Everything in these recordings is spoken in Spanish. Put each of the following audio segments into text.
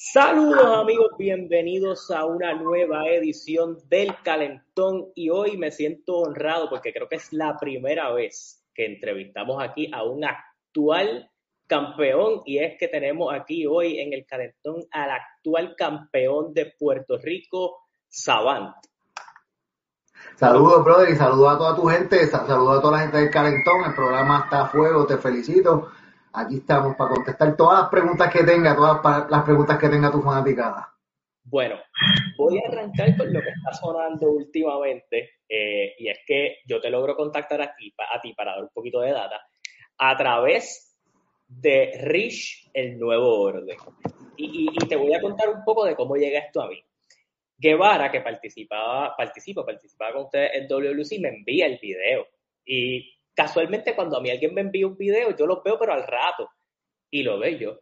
Saludos amigos, bienvenidos a una nueva edición del Calentón y hoy me siento honrado porque creo que es la primera vez que entrevistamos aquí a un actual campeón y es que tenemos aquí hoy en el Calentón al actual campeón de Puerto Rico, Savant. Saludos, brother, y saludos a toda tu gente, saludos a toda la gente del Calentón, el programa está a fuego, te felicito. Aquí estamos para contestar todas las preguntas que tenga, todas las preguntas que tenga tu fanaticada. Bueno, voy a arrancar con lo que está sonando últimamente, eh, y es que yo te logro contactar a ti, a ti para dar un poquito de data, a través de Rich, el nuevo orden. Y, te voy a contar un poco de cómo llega esto a mí. Guevara, que participaba, participa, participaba con ustedes en WLC, me envía el video. Y casualmente cuando a mí alguien me envía un video, yo lo veo, pero al rato. Y lo veo yo.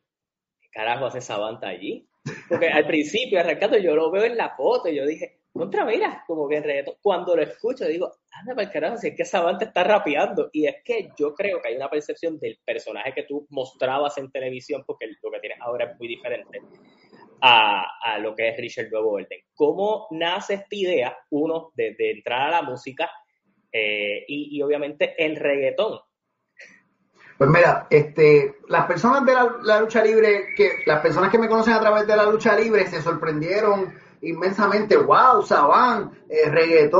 ¿Qué carajo hace esa banda allí? Porque al principio, arrancando, yo lo veo en la foto y yo dije, contra, mira, como que reggaetón. Cuando lo escucho, digo, anda para el carajo, si es que Savant está rapeando. Y es que yo creo que hay una percepción del personaje que tú mostrabas en televisión, porque lo que tienes ahora es muy diferente, a, lo que es Richard Nuevo Orden. ¿Cómo nace esta idea, uno, de, entrar a la música eh, y, obviamente el reggaetón? Pues mira, este, las personas de la, lucha libre, que las personas que me conocen a través de la lucha libre se sorprendieron inmensamente, wow, Saban, eh.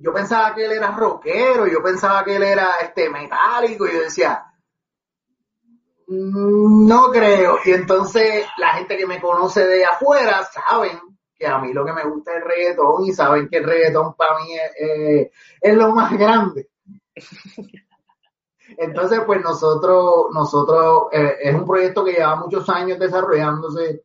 Yo pensaba que él era rockero, yo pensaba que él era este metálico, y yo decía, mm, no creo. Y entonces la gente que me conoce de afuera saben que a mí lo que me gusta es el reggaetón y saben que el reggaetón para mí es, lo más grande. Entonces, pues nosotros, nosotros, eh, es un proyecto que lleva muchos años desarrollándose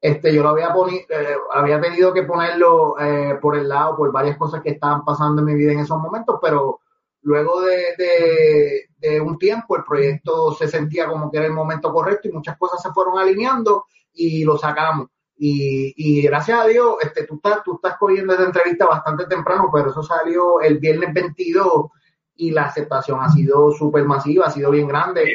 este, yo lo había, eh, había tenido que ponerlo eh, por el lado por varias cosas que estaban pasando en mi vida en esos momentos, pero luego de, un tiempo el proyecto se sentía como que era el momento correcto y muchas cosas se fueron alineando y lo sacamos. Y, gracias a Dios, este, tú estás, tú estás cogiendo esta entrevista bastante temprano, pero eso salió el viernes 22 y la aceptación ha sido súper masiva, ha sido bien grande.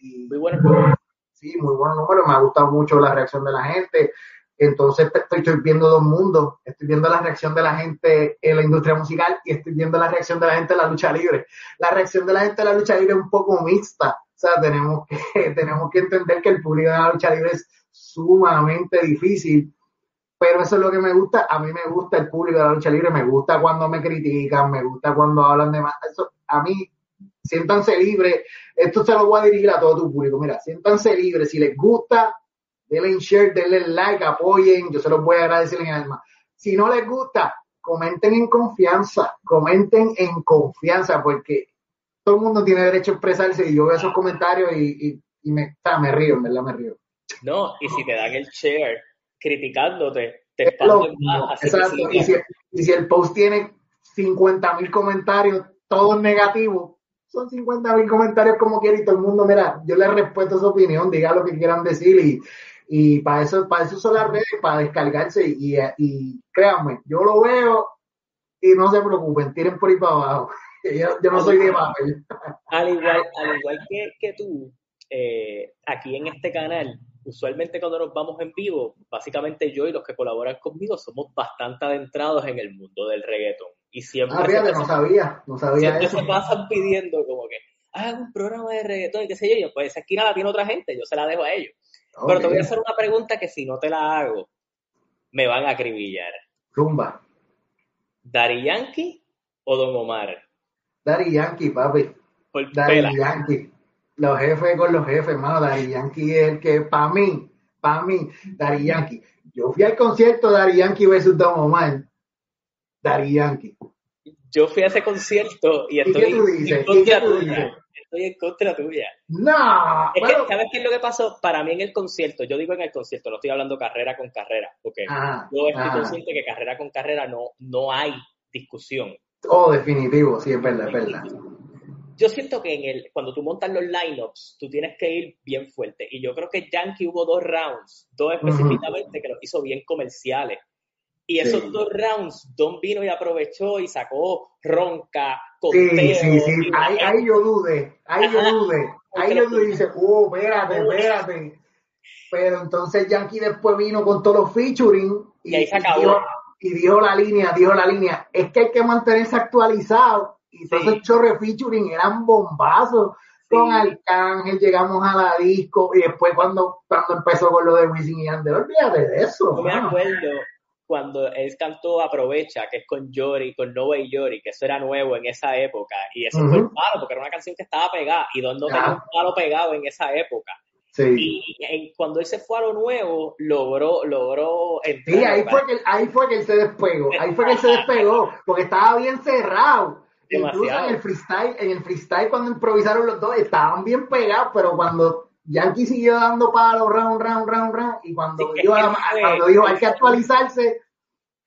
Y, muy bueno sí, muy buenos números, me ha gustado mucho la reacción de la gente. Entonces estoy, viendo dos mundos, estoy viendo la reacción de la gente en la industria musical y estoy viendo la reacción de la gente en la lucha libre. La reacción de la gente en la lucha libre es un poco mixta, o sea, tenemos que, tenemos que entender que el público de la lucha libre es sumamente difícil, pero eso es lo que me gusta, a mí me gusta el público de la lucha libre, me gusta cuando me critican, me gusta cuando hablan de más, a mí siéntanse libres. Esto se lo voy a dirigir a todo tu público. Mira, siéntanse libres. Si les gusta, denle share, denle like, apoyen. Yo se los voy a agradecer en alma. Si no les gusta, comenten en confianza. Comenten en confianza porque todo el mundo tiene derecho a expresarse y yo veo esos comentarios y, me, me río, en verdad me río. No, y si te dan el share criticándote, te expanden más. exacto. y, si, y si el post tiene 50 mil comentarios, todos negativos, son 50 mil comentarios como quiera y todo el mundo, mira, yo les respeto su opinión, diga lo que quieran decir y, y para eso, para eso son las redes, para descargarse y, y, créanme, yo lo veo y no se preocupen, tiren por ahí para abajo. Yo, no soy de papel. Al igual, al igual que, que tú, eh, aquí en este canal, usualmente cuando nos vamos en vivo, básicamente yo y los que colaboran conmigo somos bastante adentrados en el mundo del reggaeton. Y siempre. Ah, se no sabía, no sabía siempre se pasan pidiendo como que hagan un programa de reggaetón y qué sé yo. yo pues esa esquina la tiene otra gente, yo se la dejo a ellos. Pero te voy a hacer una pregunta que si no te la hago, me van a acribillar. Rumba. ¿Dari Yankee o Don Omar? Dari Yankee, papi. Dari Yankee los jefes con los jefes, hermano. Dari Yankee es el que, para mí, para mí, Dari Yankee. Yo fui al concierto Dari Yankee versus Don Omar. Dari Yankee. Yo fui a ese concierto y estoy en contra tuya. Estoy en contra tuya. No. ¿Sabes qué es lo que pasó? Para mí en el concierto, yo digo en el concierto, no estoy hablando carrera con carrera, porque yo estoy consciente que carrera con carrera no, no hay discusión. Oh, definitivo, sí, es verdad, es verdad yo siento que en el, cuando tú montas los lineups, tú tienes que ir bien fuerte. Y yo creo que Yankee hubo dos rounds, dos específicamente, que los hizo bien comerciales. Y esos dos rounds, Don vino y aprovechó y sacó ronca, conteo. Sí, sí, sí. Ahí, yo dudé, ahí yo dudé. Ahí yo dudé y dice, oh, espérate, espérate. Pero entonces Yankee después vino con todos los featuring y, ahí se acabó. Dijo, y dijo la línea, dijo la línea, es que hay que mantenerse actualizado. Y todos esos chorre featuring eran bombazos. Con Arcángel llegamos a la disco y después cuando, cuando empezó con lo de Wisin y Yandel, olvídate de eso. Yo me acuerdo cuando él cantó Aprovecha, que es con Yori, con Nova y Yori, que eso era nuevo en esa época, y eso fue un palo, porque era una canción que estaba pegada, y Don no tenía un palo pegado en esa época. Sí. Y, cuando él se fue a lo nuevo, logró, logró Sí, ahí fue, que, ahí fue que él se despegó, ahí fue que él se despegó, porque estaba bien cerrado. Incluso en el freestyle, en el freestyle cuando improvisaron los dos, estaban bien pegados, pero cuando Yankee siguió dando palos round, round, round, round, y cuando, dijo, cuando dijo hay que actualizarse,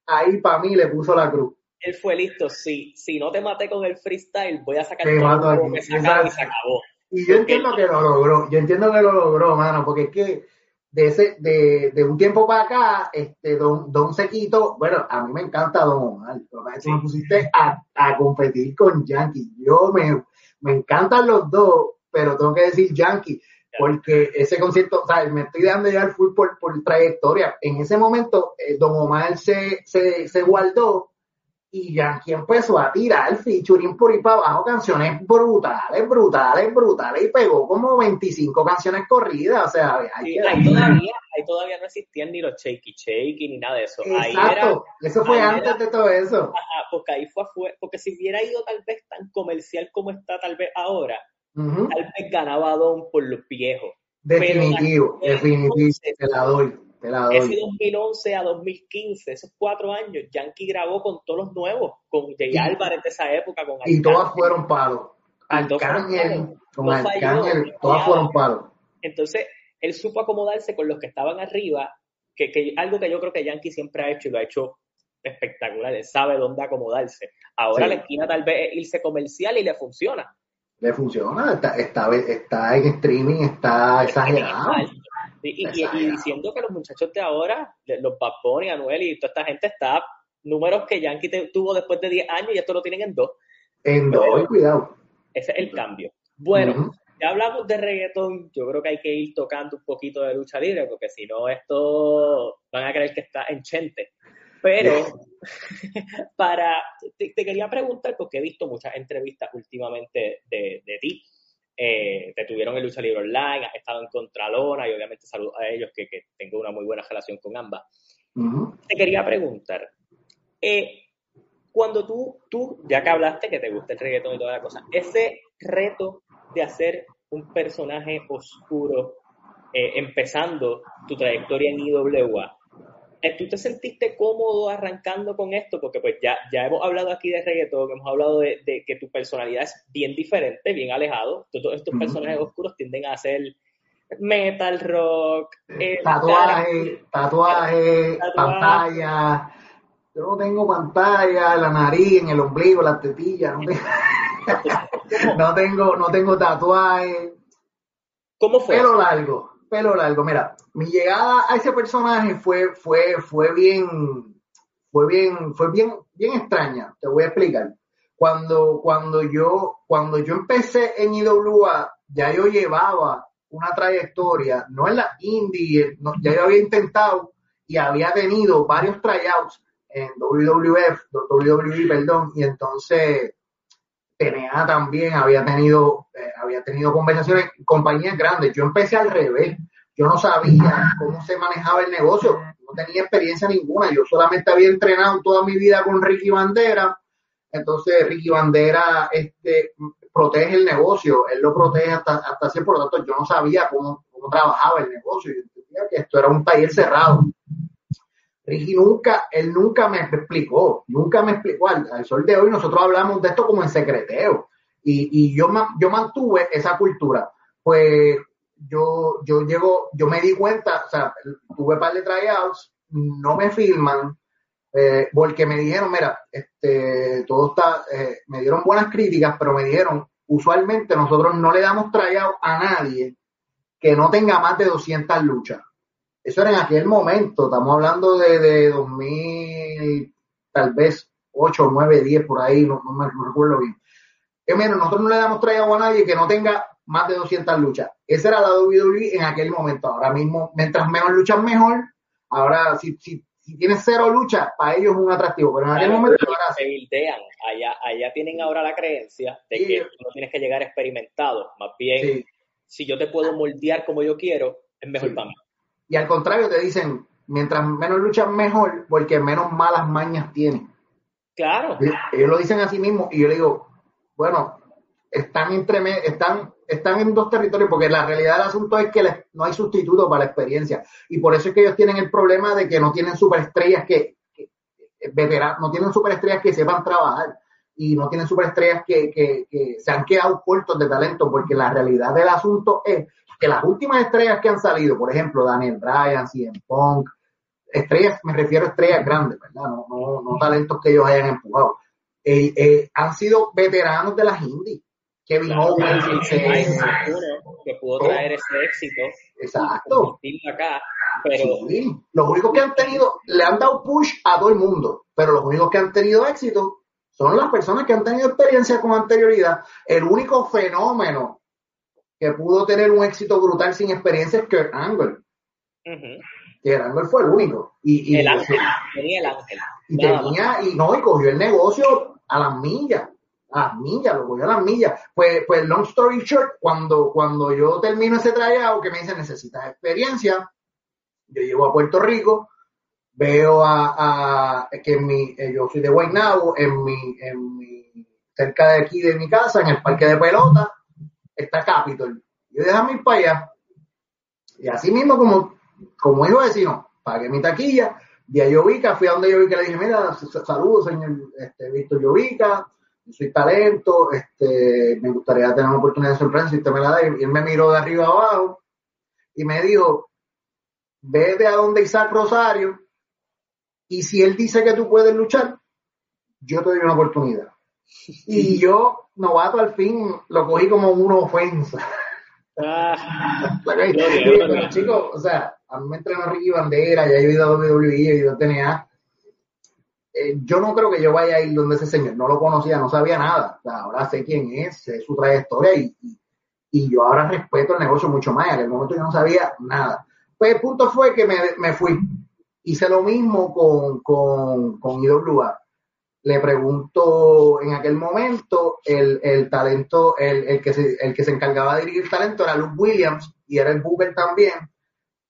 ahí para mí le puso la cruz. Él fue listo, sí, si no te maté con el freestyle, voy a sacar que se y se acabó. Y yo entiendo que lo logró, yo entiendo que lo logró, mano, porque es que de ese, de, de un tiempo para acá, este Don, Don Sequito, bueno, a mí me encanta Don Omar, pero me pusiste a, a competir con Yankee. Yo me, me encantan los dos, pero tengo que decir Yankee porque ese concierto, o sea, me estoy dejando llevar full por, por trayectoria. En ese momento, eh, Don Omar se, se, se guardó y Yankee empezó a tirar el featuring por ahí para abajo, canciones brutales, brutales, brutales, y pegó como 25 canciones corridas, o sea, ahí, todavía, ahí todavía no existían ni los shaky shaky ni nada de eso. Exacto, eso fue antes de todo eso. porque ahí fue, porque si hubiera ido tal vez tan comercial como está tal vez ahora, Tal vez ganaba Don por los viejos. Definitivo, definitivo, te la doy. Te la doy. Ese 2011 a 2015, esos cuatro años, Yankee grabó con todos los nuevos, con Jay Álvarez de esa época. Con y todas fueron palos. Arcángel, con Arcángel, todas fueron palos. Entonces, él supo acomodarse con los que estaban arriba, que, que algo que yo creo que Yankee siempre ha hecho y lo ha hecho espectacular, él sabe dónde acomodarse. Ahora la esquina tal vez es irse comercial y le funciona le funciona, está, está, está en streaming, está exagerado. Y, diciendo que los muchachos de ahora, los Bad y Anuel y toda esta gente está números que Yankee tuvo después de 10 años y esto lo tienen en dos. En dos, cuidado. Ese es el cambio. Bueno, ya hablamos de reggaetón, yo creo que hay que ir tocando un poquito de lucha libre, porque si no, esto van a creer que está en chente. Pero para, te, quería preguntar, porque he visto muchas entrevistas últimamente de, ti. Eh, te tuvieron en Lucha Libre Online, has estado en Contralona y obviamente saludo a ellos que, tengo una muy buena relación con ambas. Te quería preguntar, eh, cuando tú, tú, ya que hablaste que te gusta el reggaetón y toda la cosa, ese reto de hacer un personaje oscuro eh, empezando tu trayectoria en IWA, ¿tú te sentiste cómodo arrancando con esto? Porque pues ya, ya hemos hablado aquí de reggaetón, hemos hablado de, que tu personalidad es bien diferente, bien alejado. Todos estos personajes oscuros tienden a ser metal rock, eh, tatuaje, tatuaje, pantalla. Yo no tengo pantalla, la nariz, en el ombligo, las tetillas. No, tengo, no tengo, no tengo tatuaje. ¿Cómo fue? Pelo largo pelo largo. Mira, mi llegada a ese personaje fue, fue, fue bien, fue bien, fue bien, bien extraña. Te voy a explicar. Cuando, cuando yo, cuando yo empecé en IWA, ya yo llevaba una trayectoria, no en la indie, ya yo había intentado y había tenido varios tryouts en WWF, WWE, perdón, y entonces TNA también había tenido, eh, había tenido conversaciones con compañías grandes. Yo empecé al revés. Yo no sabía cómo se manejaba el negocio. No tenía experiencia ninguna. Yo solamente había entrenado toda mi vida con Ricky Bandera. Entonces Ricky Bandera este, protege el negocio. Él lo protege hasta, hasta Por lo tanto, yo no sabía cómo, cómo trabajaba el negocio. Yo entendía que esto era un taller cerrado. Ricky nunca, él nunca me explicó, nunca me explicó. Al, sol de hoy nosotros hablamos de esto como en secreteo. Y, y yo, yo mantuve esa cultura. Pues yo, yo llego, yo me di cuenta, o sea, tuve par de tryouts, no me filman, eh, porque me dijeron, mira, este, todo está, eh, me dieron buenas críticas, pero me dijeron, usualmente nosotros no le damos tryout a nadie que no tenga más de 200 luchas. Eso era en aquel momento, estamos hablando de, de 2000, tal vez 8, 9, 10 por ahí, no, me recuerdo bien. Que menos, nosotros no le damos tryout a nadie que no tenga más de 200 luchas. Esa era la WWE en aquel momento. Ahora mismo, mientras menos luchas, mejor. Ahora, si, si, si tienes cero luchas, para ellos es un atractivo. Pero en aquel momento ahora se bildean. Allá, allá tienen ahora la creencia de que no tienes que llegar experimentado. Más bien, si yo te puedo moldear como yo quiero, es mejor para mí. Y al contrario, te dicen, mientras menos luchas, mejor, porque menos malas mañas tiene. Claro. Ellos lo dicen a sí mismos y yo le digo, bueno, están, entre, están, están en dos territorios porque la realidad del asunto es que no hay sustituto para la experiencia y por eso es que ellos tienen el problema de que no tienen superestrellas que, que no tienen superestrellas que sepan trabajar y no tienen superestrellas que, que, que se han quedado cortos de talento porque la realidad del asunto es que las últimas estrellas que han salido, por ejemplo, Daniel Bryan, CM Punk, estrellas, me refiero a estrellas grandes, ¿verdad? No, no, no talentos que ellos hayan empujado. Eh, eh, han sido veteranos de las indies. Kevin Owens, que pudo traer ese éxito. Exacto. Acá, pero... Los únicos que han tenido, le han dado push a todo el mundo, pero los únicos que han tenido éxito son las personas que han tenido experiencia con anterioridad. El único fenómeno que pudo tener un éxito brutal sin experiencia es Kurt Angle. Kurt Angle fue el único. Y, el ángel, tenía el ángel. Y tenía, y no, y cogió el negocio a las millas a las millas, lo cogió a las millas. Pues, pues, long story short, cuando, cuando yo termino ese trayado que me dice necesitas experiencia, yo llego a Puerto Rico, veo a, que mi, eh, yo soy de Guaynabo, en mi, en mi, cerca de aquí de mi casa, en el parque de pelota, está Capitol. Yo déjame ir para allá. Y así mismo como, como hijo vecino, pagué mi taquilla, vi a Yovica, fui a donde Yovica le dije, mira, saludos señor este, Víctor Yovica, soy talento, este, me gustaría tener una oportunidad de sorpresa si usted me la da. Y él me miró de arriba abajo y me dijo, vete a donde Isaac Rosario y si él dice que tú puedes luchar, yo te doy una oportunidad. Y yo, novato, al fin lo cogí como una ofensa. Ah, pero chicos, o sea, a mí me entrenó Ricky Bandera, ya he ido a WWE, he ido a TNA, eh, yo no creo que yo vaya a ir donde ese señor, no lo conocía, no sabía nada. ahora sé quién es, sé su trayectoria y, y, yo ahora respeto el negocio mucho más. En el momento yo no sabía nada. Pues el punto fue que me, me fui. Hice lo mismo con, con, con IWA. Le pregunto en aquel momento, el, el talento, el, el, que se, el que se encargaba de dirigir talento era Luke Williams y era el Booker también.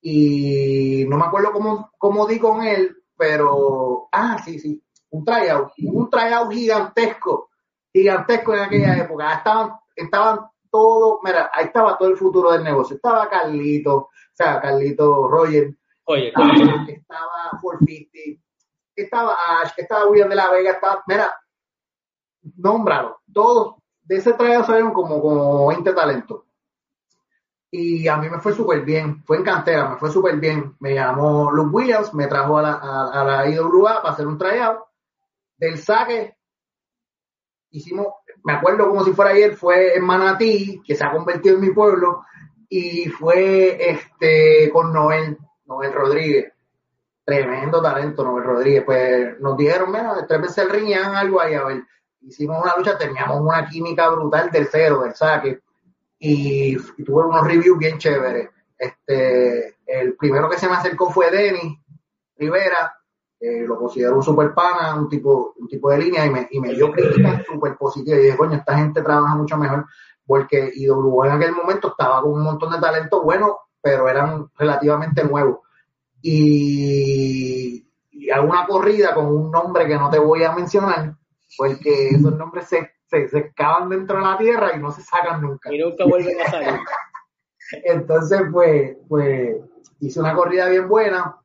Y no me acuerdo cómo, cómo di con él, pero, ah, sí, sí, un tryout, un tryout gigantesco, gigantesco en aquella época. Estaban, estaban todo, mira, ahí estaba todo el futuro del negocio. Estaba Carlito, o sea, Carlito Roger, Oye, estaba 450, estaba Ash, estaba William de la Vega, estaba, mira, nómbralo, todos de ese tryout salieron como, como 20 talentos. Y a mí me fue súper bien, fue en cantera, me fue súper bien. Me llamó Luke Williams, me trajo a la, a, la IWA para hacer un tryout. Del saque, hicimos, me acuerdo como si fuera ayer, fue en Manatí, que se ha convertido en mi pueblo, y fue este con Noel, Noel Rodríguez. Tremendo talento, Noel Rodríguez. Pues nos dijeron, mira, tres veces el ring algo ahí, a ver. Hicimos una lucha, teníamos una química brutal del cero, del saque y, tuve unos reviews bien chéveres. Este, el primero que se me acercó fue Denis Rivera, lo considero un super pana, un tipo, un tipo de línea, y me, y me dio críticas súper positivas. Y dije, coño, esta gente trabaja mucho mejor, porque IW en aquel momento estaba con un montón de talento bueno, pero eran relativamente nuevos. Y, y alguna corrida con un nombre que no te voy a mencionar, porque esos nombres se se, se excavan dentro de la tierra y no se sacan nunca. Y nunca vuelven a salir. Entonces, pues, pues, hice una corrida bien buena,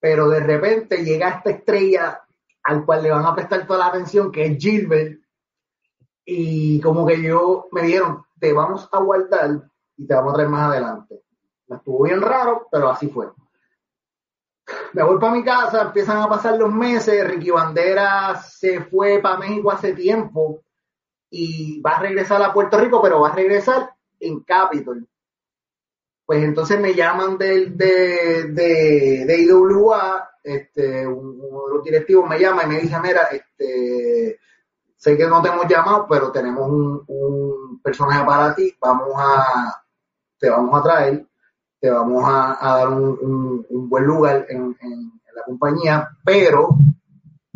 pero de repente llega esta estrella al cual le van a prestar toda la atención, que es Gilbert, y como que yo me dieron, te vamos a guardar y te vamos a traer más adelante. Estuvo bien raro, pero así fue me voy para mi casa, empiezan a pasar los meses, Ricky Bandera se fue para México hace tiempo y va a regresar a Puerto Rico, pero va a regresar en Capitol. Pues entonces me llaman de, de, de, de IWA, este, uno de los directivos me llama y me dice, mira, este, sé que no te hemos llamado, pero tenemos un, personaje para ti, vamos a, te vamos a traer, te vamos a, dar un, buen lugar en, la compañía, pero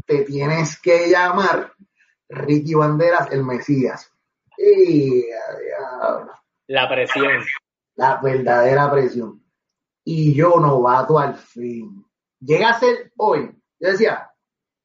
te tienes que llamar Ricky Banderas el Mesías. Y, la presión. La verdadera presión. Y yo novato al fin. Llega a ser hoy. Yo decía,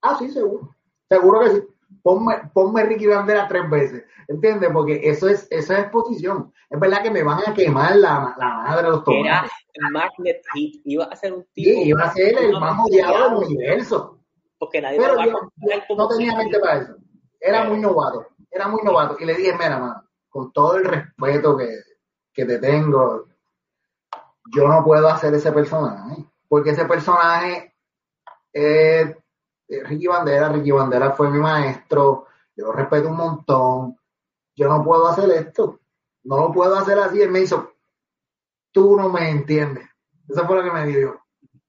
ah, sí, seguro. Seguro que sí. Ponme, ponme Ricky Bandera tres veces. ¿Entiendes? Porque eso es, esa es exposición. Es verdad que me van a quemar la, la madre de los tomates. Era Magnet Hit. Iba a ser un tipo. Sí, iba a ser el más odiado del universo. Porque nadie Pero yo, no tenía mente para eso. Era muy novato. Era muy novato. Y le dije, mira, mano, con todo el respeto que, que te tengo, yo no puedo hacer ese personaje. Porque ese personaje es Ricky Bandera. Ricky Bandera fue mi maestro. Yo lo respeto un montón. Yo no puedo hacer esto. No lo puedo hacer así. Él me hizo, tú no me entiendes. Eso fue lo que me dijo.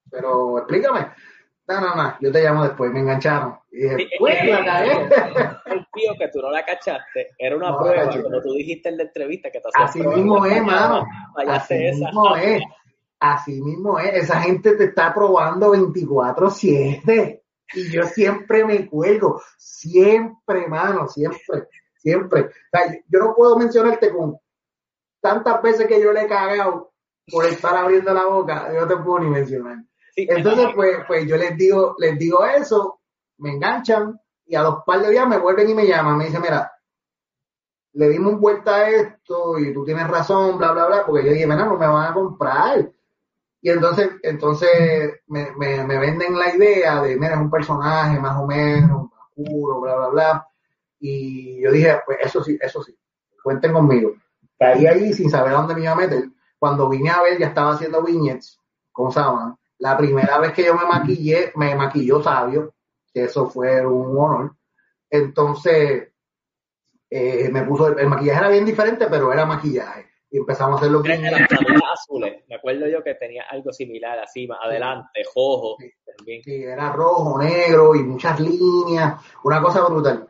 Pero explícame. No, no, no, yo te llamo después, me engancharon. Y dije, pues, la cagué. El tío que tú no la cachaste, era una prueba, como tú dijiste en la entrevista que te Así mismo es, mano. Así mismo es. Así mismo es. Esa gente te está probando 24-7. Y yo siempre me cuelgo. Siempre, mano, siempre, siempre. O sea, yo no puedo mencionarte con tantas veces que yo le he cagado por estar abriendo la boca, yo no te puedo ni mencionar. Entonces, pues, pues yo les digo, les digo eso, me enganchan y a los par de días me vuelven y me llaman. Me dicen, mira, le dimos vuelta a esto y tú tienes razón, bla, bla, bla, porque yo dije, mira, no me van a comprar. Y entonces, entonces me, me, venden la idea de, mira, es un personaje más o menos, oscuro, bla, bla, bla. Y yo dije, pues eso sí, eso sí, cuenten conmigo. Caí ahí sin saber dónde me iba a meter. Cuando vine a ver, ya estaba haciendo viñetes con Saban la primera vez que yo me maquillé, me maquilló Sabio, que eso fue un honor. Entonces, eh, me puso, el, maquillaje era bien diferente, pero era maquillaje. Y empezamos a hacerlo bien. Las azules, me acuerdo yo que tenía algo similar así, más adelante, rojo. Sí, sí, era rojo, negro y muchas líneas, una cosa brutal.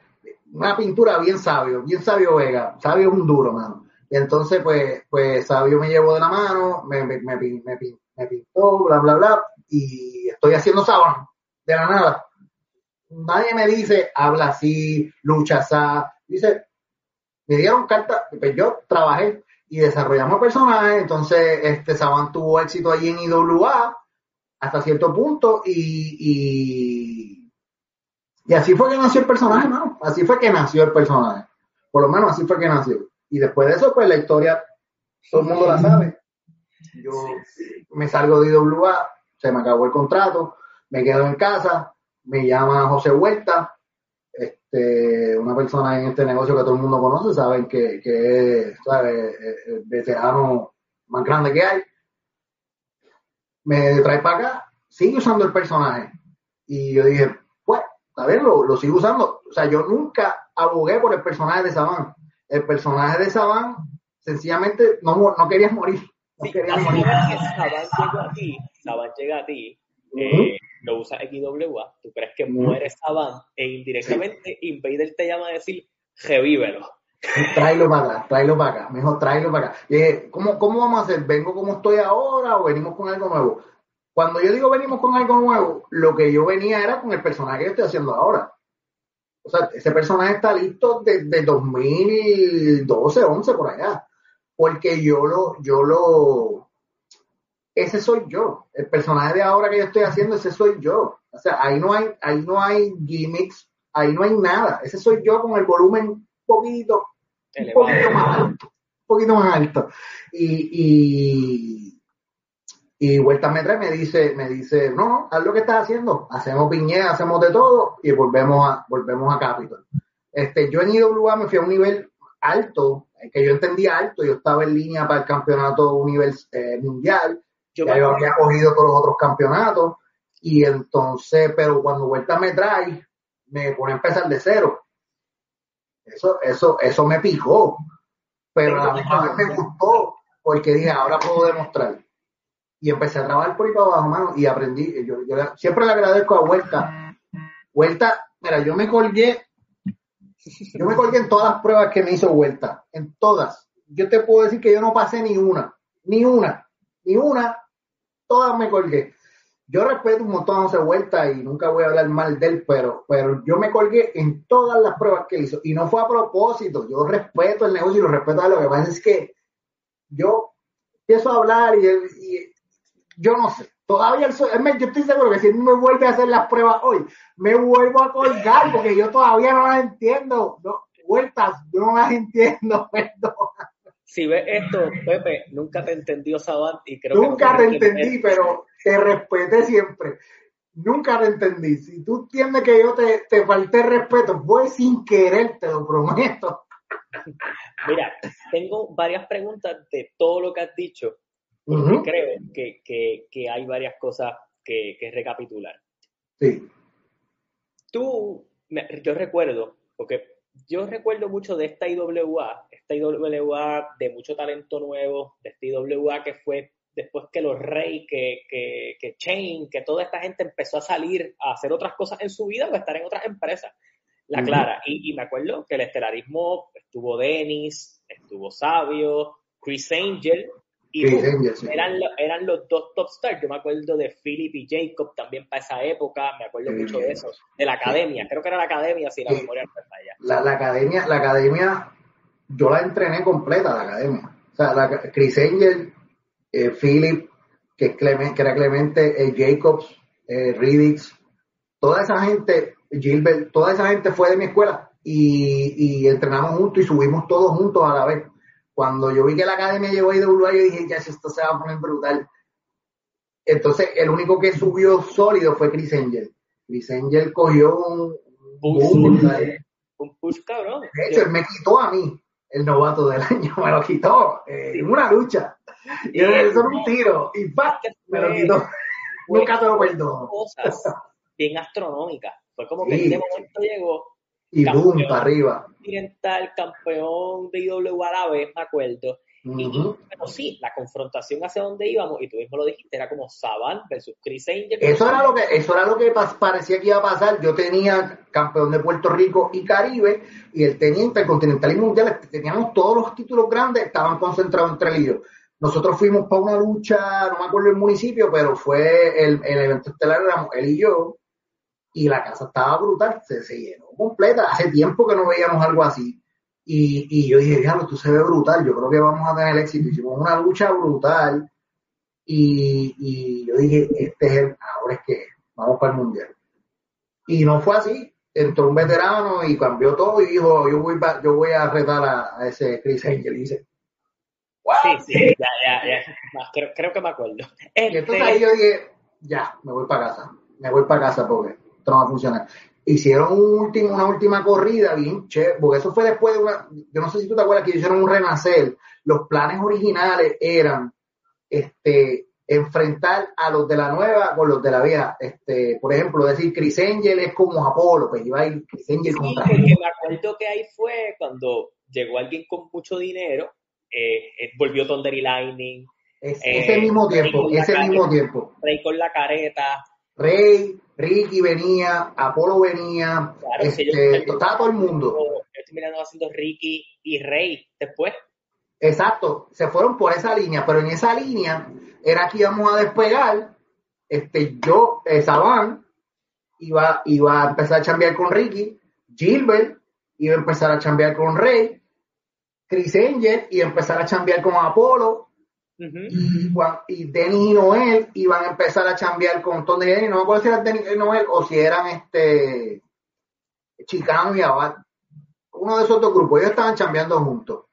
Una pintura bien sabio, bien sabio Vega. Sabio es un duro, mano. Y entonces, pues, pues Sabio me llevó de la mano, me, me, me, me, me pintó, bla, bla, bla, y estoy haciendo sábana, de la nada. Nadie me dice, habla así, lucha así. Dice, me dieron carta, pues yo trabajé y desarrollamos personajes, entonces este Saban tuvo éxito allí en IWA hasta cierto punto y, y, y así fue que nació el personaje, ¿no? Así fue que nació el personaje. Por lo menos así fue que nació. Y después de eso, pues la historia, todo el mundo la sabe. Yo me salgo de IWA, se me acabó el contrato, me quedo en casa, me llama José Huerta, este, una persona en este negocio que todo el mundo conoce, saben que, que es el veterano más grande que hay. Me trae para acá, sigue usando el personaje. Y yo dije, pues, a ver, lo, lo sigo usando. O sea, yo nunca abogué por el personaje de Saban. El personaje de Saban sencillamente no, no quería morir. Sí, Saban llega a ti, Saban llega a ti, eh, lo usa XWA, tú crees que muere Saban e indirectamente Invader te llama a decir, revívelo. Tráelo para acá, tráelo para acá, mejor tráelo para acá. Eh, ¿cómo, ¿Cómo vamos a hacer? ¿Vengo como estoy ahora o venimos con algo nuevo? Cuando yo digo venimos con algo nuevo, lo que yo venía era con el personaje que estoy haciendo ahora. O sea, ese personaje está listo desde 2012, 11 por allá porque yo lo, yo lo, ese soy yo, el personaje de ahora que yo estoy haciendo, ese soy yo. O sea, ahí no hay, ahí no hay gimmicks, ahí no hay nada. Ese soy yo con el volumen un poquito, un poquito más alto, un poquito más alto. Y, y, y Vuelta me dice, me dice, no, no, haz lo que estás haciendo, hacemos piñera, hacemos de todo y volvemos a, volvemos a Capitol. Este, yo en IWA me fui a un nivel alto, que yo entendía alto, yo estaba en línea para el campeonato univers, eh, mundial, yo, ya yo había cogido todos los otros campeonatos, y entonces, pero cuando vuelta me trae, me pone a empezar de cero. Eso, eso, eso me picó, pero a la misma vez me gustó, porque dije, ahora puedo demostrar. Y empecé a trabajar por ahí para abajo, mano, y aprendí. Yo, yo siempre le agradezco a Vuelta. Vuelta, mira, yo me colgué Yo me colgué en todas las pruebas que me hizo vuelta, en todas. Yo te puedo decir que yo no pasé ni una, ni una, ni una, todas me colgué. Yo respeto un montón a José Vuelta y nunca voy a hablar mal de él, pero, pero yo me colgué en todas las pruebas que hizo. Y no fue a propósito, yo respeto el negocio y lo respeto a lo que pasa es que yo empiezo a hablar y, yo no sé. Todavía yo estoy seguro que si me vuelve a hacer las pruebas hoy, me vuelvo a colgar porque yo todavía no las entiendo. No, vueltas, yo no las entiendo, perdón. Si ves esto, Pepe, nunca te entendió Saban y creo Nunca te entendí, pero te respeté siempre. Nunca te entendí. Si tú entiendes que yo te, te falté respeto, fue sin querer, te lo prometo. Mira, tengo varias preguntas de todo lo que has dicho, porque creo que, hay varias cosas que, recapitular. Sí. Tú, yo recuerdo, porque yo recuerdo mucho de esta IWA, esta IWA de mucho talento nuevo, de esta IWA que fue después que los Rey, que, que, que Chain, que toda esta gente empezó a salir a hacer otras cosas en su vida o estar en otras empresas la clara. Y, me acuerdo que el estelarismo estuvo Dennis, estuvo Sabio, Chris Angel, y eran, eran los dos top stars. Yo me acuerdo de Philip y Jacob también para esa época, me acuerdo mucho de eso, de la academia, creo que era la academia, si la memoria no está allá. La, la, academia, la academia, yo la entrené completa, la academia. O sea, la, Chris Angel, eh, Philip, que, que era Clemente, eh, Jacobs, eh, Riddix, toda esa gente Gilbert, toda esa gente fue de mi escuela y, entrenamos juntos y subimos todos juntos a la vez. Cuando yo vi que la academia llegó ahí de Uruguay, yo dije, ya, esto se va a poner brutal. Entonces, el único que subió sólido fue Chris Angel. Chris Angel cogió un, un, push, cabrón. De hecho, él me quitó a mí el novato del año, me lo quitó eh, en una lucha. Y eso era un tiro y ¡pam! me lo quitó. Nunca te lo perdono. Cosas bien astronómicas. Fue como que en ese momento llegó. Y boom, para arriba. Continental, campeón de IWA a la vez, me acuerdo. y, pero sí, la confrontación hacia donde íbamos, y tú mismo lo dijiste, era como Saban versus Chris Angel. Eso era lo que, eso era lo que parecía que iba a pasar. Yo tenía campeón de Puerto Rico y Caribe, y él tenía intercontinental y mundial. Teníamos todos los títulos grandes, estaban concentrados entre ellos. Nosotros fuimos para una lucha, no me acuerdo el municipio, pero fue el, el evento estelar, éramos él y yo, y la casa estaba brutal, se, se llenó completa. Hace tiempo que no veíamos algo así. Y, y yo dije, diablo, tú se ve brutal, yo creo que vamos a tener éxito. Hicimos una lucha brutal. Y, y yo dije, este es el, ahora es que vamos para el mundial. Y no fue así. Entró un veterano y cambió todo y dijo, yo voy, yo voy a retar a, ese Chris Angel. Y dice, Sí, sí, ya, ya, ya. Creo, creo que me acuerdo. Y entonces ahí yo dije, ya, me voy para casa. Me voy para casa porque no va a funcionar. Hicieron un último, una última corrida bien chévere, porque eso fue después de una, yo no sé si tú te acuerdas que hicieron un renacer. Los planes originales eran este, enfrentar a los de la nueva con los de la vieja. Este, por ejemplo, decir Chris Angel es como Apolo, pues iba a ir Chris Angel sí, contra porque me acuerdo que ahí fue cuando llegó alguien con mucho dinero, eh, eh volvió Thunder y Lightning. ese mismo tiempo, ese mismo tiempo. Rey con la careta. Rey, Ricky venía, Apolo venía, este, estaba todo el mundo. estoy mirando haciendo Ricky y Rey después. Exacto, se fueron por esa línea, pero en esa línea era que íbamos a despegar. Este, yo, eh, Saban, iba, iba a empezar a chambear con Ricky, Gilbert iba a empezar a chambear con Rey, Chris Angel iba a empezar a chambear con Apolo, y, y Denny y Noel iban a empezar a chambear con Tony y no me acuerdo si eran Denny y Noel o si eran este Chicano y Abad. Uno de esos dos grupos, ellos estaban chambeando juntos.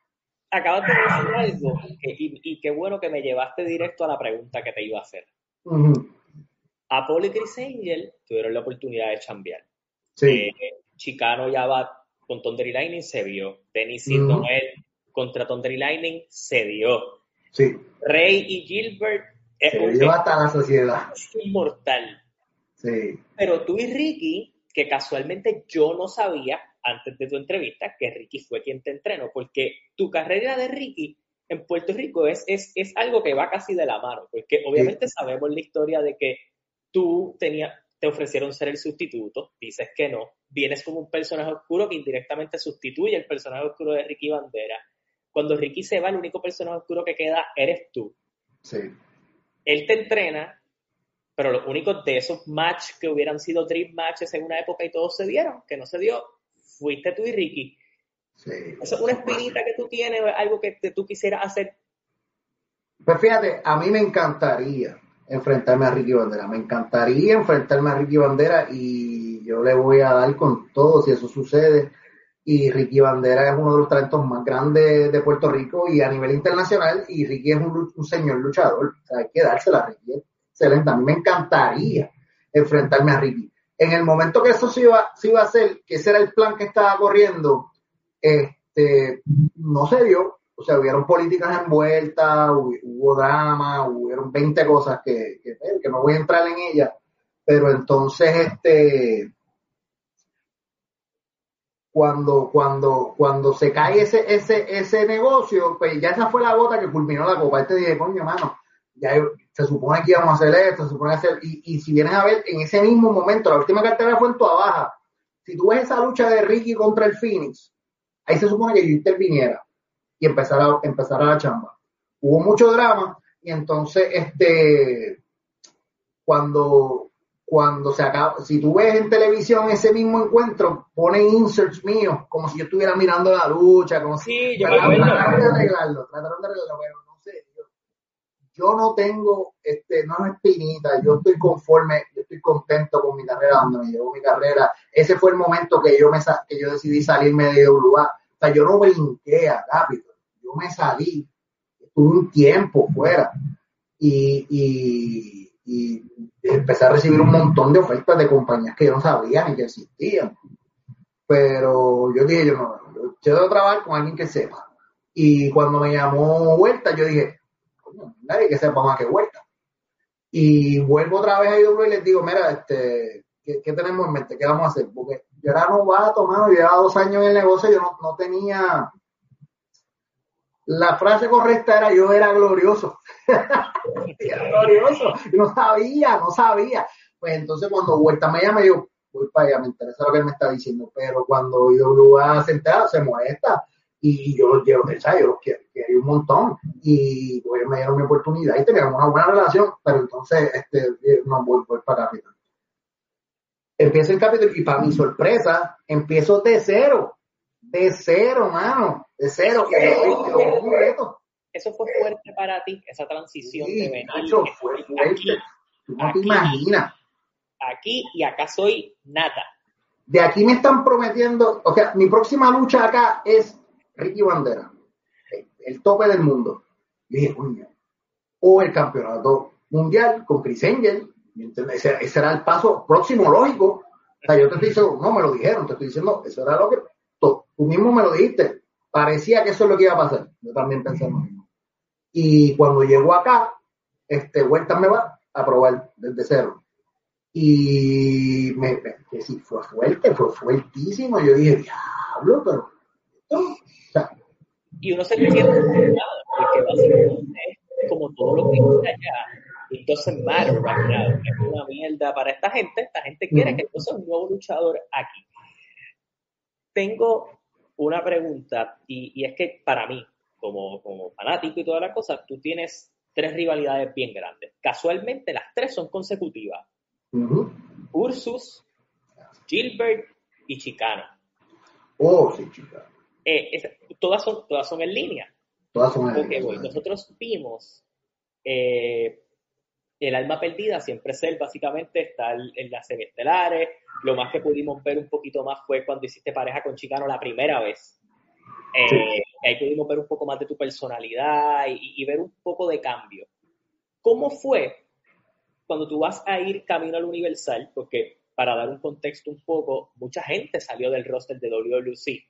Acabas de decir algo y, qué bueno que me llevaste directo a la pregunta que te iba a hacer. Apolo y Chris Angel tuvieron la oportunidad de chambear. Sí. Eh, Chicano y Abad con Thunder Lightning se vio. Dennis y Noel contra Thunder Lightning se dio. Sí. Rey y Gilbert es Se la sociedad. inmortal. Sí. Pero tú y Ricky, que casualmente yo no sabía antes de tu entrevista que Ricky fue quien te entrenó, porque tu carrera de Ricky en Puerto Rico es, es, es algo que va casi de la mano, porque obviamente sabemos la historia de que tú tenías, te ofrecieron ser el sustituto, dices que no, vienes como un personaje oscuro que indirectamente sustituye el personaje oscuro de Ricky Bandera. Cuando Ricky se va, el único personaje oscuro que queda eres tú. Sí. Él te entrena, pero los únicos de esos matches que hubieran sido dream matches en una época y todos se dieron, que no se dio, fuiste tú y Ricky. Sí. Eso es una espinita que tú tienes, algo que tú quisieras hacer. Pues fíjate, a mí me encantaría enfrentarme a Ricky Bandera, me encantaría enfrentarme a Ricky Bandera y yo le voy a dar con todo si eso sucede. Y Ricky Bandera es uno de los talentos más grandes de Puerto Rico y a nivel internacional. Y Ricky es un, un señor luchador. Hay que dársela a Ricky. Excelente. A mí me encantaría enfrentarme a Ricky. En el momento que eso se iba, a hacer, que ese era el plan que estaba corriendo, este, no se dio. O sea, hubieron políticas envueltas, hubo, drama, hubieron 20 cosas que, que, que no voy a entrar en ellas. Pero entonces, este, cuando, cuando, cuando se cae ese, ese, ese negocio, pues ya esa fue la gota que culminó la copa. Este dije, coño, mano, ya se supone que íbamos a hacer esto, se supone hacer, y, y si vienes a ver, en ese mismo momento, la última cartera fue en tu Baja. Si tú ves esa lucha de Ricky contra el Phoenix, ahí se supone que yo interviniera y empezara, empezara la chamba. Hubo mucho drama, y entonces, este, cuando, cuando se acaba, si tú ves en televisión ese mismo encuentro, ponen inserts míos, como si yo estuviera mirando la lucha, como sí, si yo trataron, de arreglarlo, trataron de arreglarlo, pero no sé, yo, yo, no tengo, este, no es espinita, yo estoy conforme, yo estoy contento con mi carrera, donde me llevó mi carrera, ese fue el momento que yo me que yo decidí salirme de WA, o sea, yo no brinqué a Capitol, yo me salí, estuve un tiempo fuera, y, y y empecé a recibir un montón de ofertas de compañías que yo no sabía ni que existían. Pero yo dije, yo no, yo trabajar con alguien que sepa. Y cuando me llamó Vuelta, yo dije, nadie que sepa más que Vuelta. Y vuelvo otra vez a IW y les digo, mira, este, ¿qué, ¿qué, tenemos en mente? ¿Qué vamos a hacer? Porque yo era novato, mano, llevaba dos años en el negocio, yo no, no tenía la frase correcta era yo era glorioso. era glorioso. No sabía, no sabía. Pues entonces cuando Vuelta me llama, yo voy para allá, me interesa lo que él me está diciendo. Pero cuando IWA se entera, se molesta. Y yo los llevo, ¿sabes? Yo los quiero, quiero un montón. Y pues, me dieron mi oportunidad y teníamos una buena relación. Pero entonces, este, no voy, voy para Capitol. Empiezo el capítulo y para mi sorpresa, empiezo de cero de cero, mano, de cero. Eso fue fuerte para ti, esa transición sí, de venir. Nacho, fue fuerte. Aquí, Tú no aquí, te imaginas. Aquí y acá soy nada. De aquí me están prometiendo, o sea, mi próxima lucha acá es Ricky Bandera, el, el tope del mundo. Y dije, coño, o el campeonato mundial con Chris Angel, ese, ese, era el paso próximo lógico. O sea, yo te estoy diciendo, no me lo dijeron, te estoy diciendo, eso era lo que tú mismo me lo dijiste. Parecía que eso es lo que iba a pasar. Yo también pensé lo mismo. Y cuando llegó acá, este, vuelta me va a probar desde cero. Y me, me que sí, fue fuerte, fue fuertísimo. Yo dije, diablo, pero. O sea, y uno se siente porque básicamente es como todo lo que está allá. It doesn't matter right now. Es una mierda para esta gente. Esta gente quiere que yo sea un nuevo luchador aquí tengo una pregunta y, y, es que para mí, como, como fanático y toda la cosa, tú tienes tres rivalidades bien grandes. Casualmente las tres son consecutivas. uh -huh. Ursus, Gilbert y Chicano. Oh, sí, Chicano. Eh, es, todas, son, todas son en línea. Todas son en okay, línea. Nosotros vimos eh, el alma perdida, siempre ser básicamente está en las semiestelares. Lo más que pudimos ver un poquito más fue cuando hiciste pareja con Chicano la primera vez. Eh, sí. Ahí pudimos ver un poco más de tu personalidad y, y, ver un poco de cambio. ¿Cómo fue cuando tú vas a ir camino al Universal? Porque para dar un contexto un poco, mucha gente salió del roster de WWC.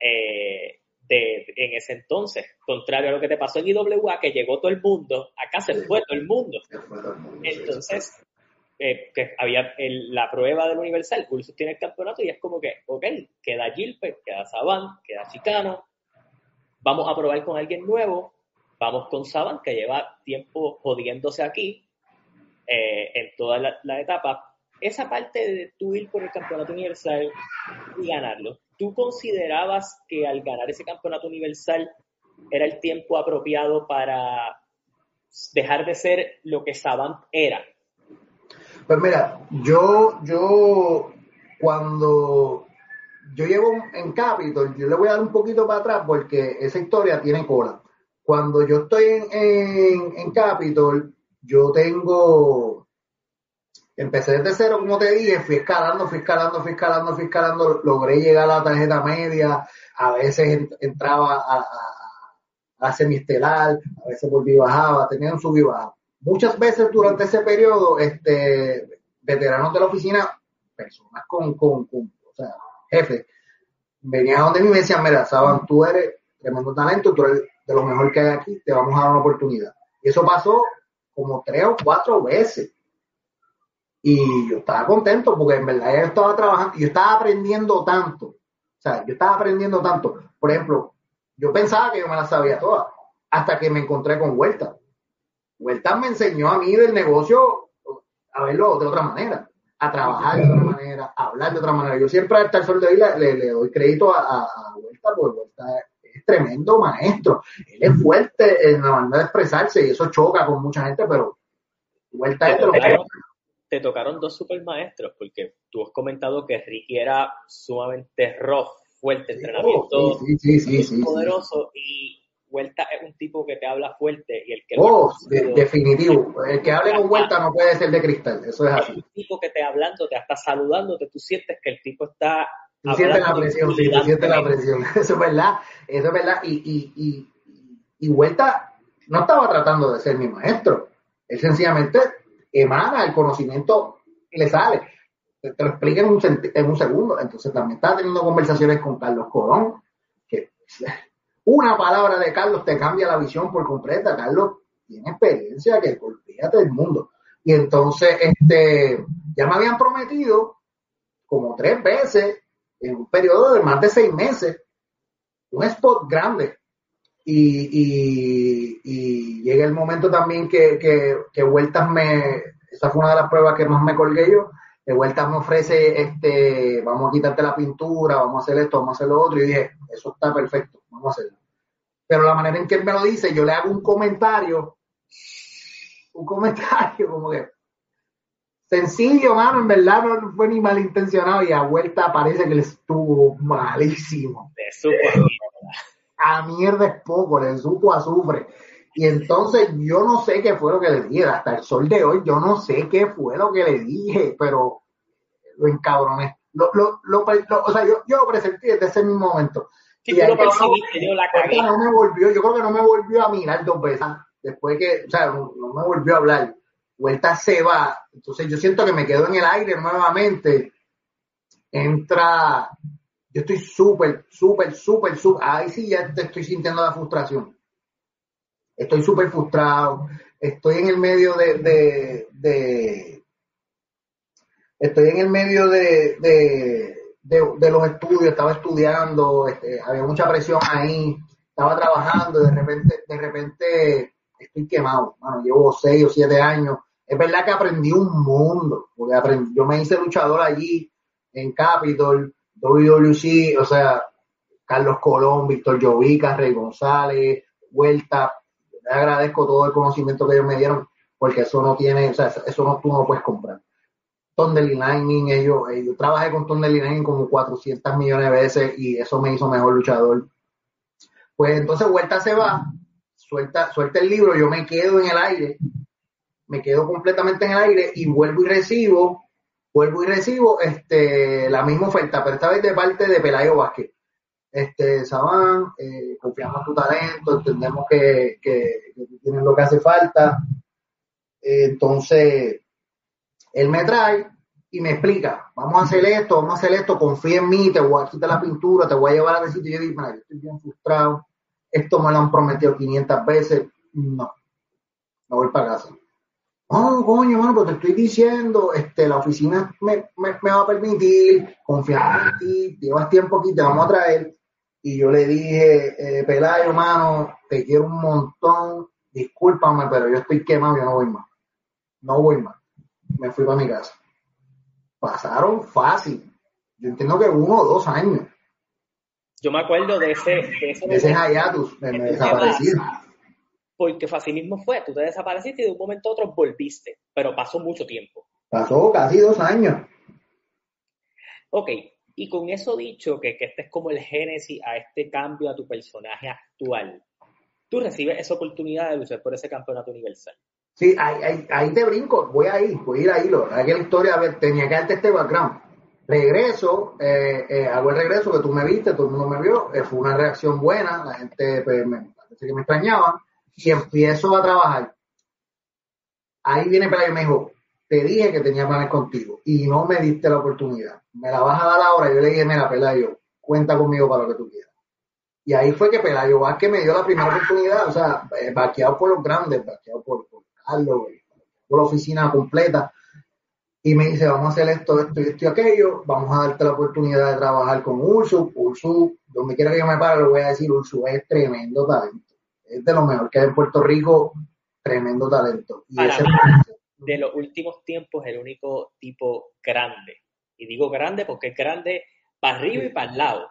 Eh, de, en ese entonces, contrario a lo que te pasó en IWA, que llegó todo el mundo, acá se fue todo el mundo. Entonces, eh, que había el, la prueba del Universal, Ursus tiene el campeonato y es como que, ok, queda Gilbert, queda Saban, queda Chicano, vamos a probar con alguien nuevo, vamos con Saban, que lleva tiempo jodiéndose aquí, eh, en toda la, la etapa, esa parte de tú ir por el campeonato universal y ganarlo, ¿tú considerabas que al ganar ese campeonato universal era el tiempo apropiado para dejar de ser lo que Saban era? Pues mira, yo, yo, cuando yo llevo en Capitol, yo le voy a dar un poquito para atrás porque esa historia tiene cola. Cuando yo estoy en, en Capitol, yo tengo, empecé desde cero, como te dije, fui escalando, fui escalando, fui escalando, fui escalando, logré llegar a la tarjeta media, a veces entraba a, a, a, a veces volví y bajaba, tenía un sub y baja. Muchas veces durante ese periodo, este, veteranos de la oficina, personas con, con, con o sea, jefes, venían donde mí y me decían, mira, Saban, tú eres tremendo talento, tú eres de lo mejor que hay aquí, te vamos a dar una oportunidad. Y eso pasó como tres o cuatro veces. Y yo estaba contento porque en verdad yo estaba trabajando, yo estaba aprendiendo tanto. O sea, yo estaba aprendiendo tanto. Por ejemplo, yo pensaba que yo me la sabía toda hasta que me encontré con Huerta. Huerta me enseñó a mí del negocio a verlo de otra manera, a trabajar de otra manera, a hablar de otra manera. Yo siempre hasta el sol de hoy le, doy crédito a, a, Huerta porque Huerta es tremendo maestro. Él es fuerte en la manera de expresarse y eso choca con mucha gente, pero vuelta te, es lo tocaron, te tocaron dos super maestros, porque tú has comentado que Ricky era sumamente rough, fuerte, entrenamiento sí, sí, sí, sí, poderoso y Vuelta es un tipo que te habla fuerte y el que oh, de, definitivo. El que hable con Vuelta no puede ser de cristal, eso es así. Es un tipo que te hablando, te está saludándote, tú sientes que el tipo está Tú sientes la presión, sí, tú sientes la presión. Eso es verdad, eso es verdad. Y, y, y, y Vuelta no estaba tratando de ser mi maestro. Él sencillamente emana el conocimiento le sale. Te, lo explica en un, en un segundo. Entonces también estaba teniendo conversaciones con Carlos Colón, que una palabra de Carlos te cambia la visión por completa. Carlos tiene experiencia que olvídate del mundo. Y entonces, este, ya me habían prometido como tres veces en un periodo de más de seis meses, un spot grande. Y, y, y llega el momento también que, que, que, Vueltas me, esa fue una de las pruebas que más me colgué yo, que Vueltas me ofrece, este, vamos a quitarte la pintura, vamos a hacer esto, vamos a hacer lo otro, y dije, eso está perfecto, vamos a hacerlo. Pero la manera en que él me lo dice, yo le hago un comentario, un comentario como que, sencillo, mano, en verdad no fue ni malintencionado y a vuelta parece que le estuvo malísimo. De supo a mierda es poco, le supo azufre. Y entonces yo no sé qué fue lo que le dije, hasta el sol de hoy yo no sé qué fue lo que le dije, pero lo encabroné. Lo, lo, lo, o sea, yo, yo lo presenté desde ese mismo momento. Sí, y ahí, no, yo la cagué. no me volvió, yo creo que no me volvió a mirar dos veces, después que, o sea, no, no me volvió a hablar vuelta se va, entonces yo siento que me quedo en el aire nuevamente, entra, yo estoy súper, súper, súper, súper, ahí sí ya te estoy sintiendo la frustración. Estoy súper frustrado, estoy en el medio de, de, estoy en el medio de, de, de, los estudios, estaba estudiando, este, había mucha presión ahí, estaba trabajando, de repente, de repente estoy quemado, bueno, llevo seis o siete años es verdad que aprendí un mundo, porque aprendí, yo me hice luchador allí en Capitol, WWC, o sea, Carlos Colón, Víctor Llovica, Rey González, Vuelta, le agradezco todo el conocimiento que ellos me dieron, porque eso no tiene, o sea, eso no, tú no puedes comprar. Thunder Lightning, ellos, yo trabajé con Thunder Lightning como 400 millones de veces y eso me hizo mejor luchador. Pues entonces Vuelta se va, suelta, suelta el libro, yo me quedo en el aire me quedo completamente en el aire y vuelvo y recibo, vuelvo y recibo este, la misma oferta, pero esta vez de parte de Pelayo Vázquez. Este, Sabán, eh, confiamos en tu talento, entendemos que, que, que tienes lo que hace falta. Eh, entonces, él me trae y me explica, vamos a hacer esto, vamos a hacer esto, confía en mí, te voy a quitar la pintura, te voy a llevar a decir, y yo digo, yo estoy bien frustrado, esto me lo han prometido 500 veces, no, me voy para casa. Oh, coño, mano, pero te estoy diciendo, este, la oficina me, me, me va a permitir confiar en ti, llevas tiempo aquí, te vamos a traer. Y yo le dije, eh, Pelayo, mano, te quiero un montón, discúlpame, pero yo estoy quemado, yo no voy más. No voy más. Me fui para mi casa. pasaron fácil. Yo entiendo que uno o dos años. Yo me acuerdo de ese... De ese, de ese hiatus, me, me desaparecí. Porque así mismo fue, tú te desapareciste y de un momento a otro volviste, pero pasó mucho tiempo. Pasó casi dos años. Ok, y con eso dicho, que, que este es como el génesis a este cambio a tu personaje actual, tú recibes esa oportunidad de luchar por ese campeonato universal. Sí, ahí, ahí, te brinco, voy ahí, voy a ir ahí. Lo, la historia, a ver, tenía que darte este background. Regreso, eh, eh, hago el regreso que tú me viste, todo el mundo me vio, eh, fue una reacción buena, la gente pues, me parece que me extrañaba, y empiezo a trabajar. Ahí viene Pelayo y me dijo, te dije que tenía planes contigo y no me diste la oportunidad. Me la vas a dar ahora. Yo le dije, mira, Pelayo, cuenta conmigo para lo que tú quieras. Y ahí fue que Pelayo Vázquez me dio la primera oportunidad, o sea, vaqueado por los grandes, vaqueado por, Carlos, por la oficina completa. Y me dice, vamos a hacer esto, esto y esto y aquello, vamos a darte la oportunidad de trabajar con Ursu. Ursu, donde quiera que yo me pare, lo voy a decir, Ursu es tremendo talento. Es de lo mejor que hay en Puerto Rico, tremendo talento. Y ese de los últimos tiempos el único tipo grande. Y digo grande porque es grande para arriba y para el lado.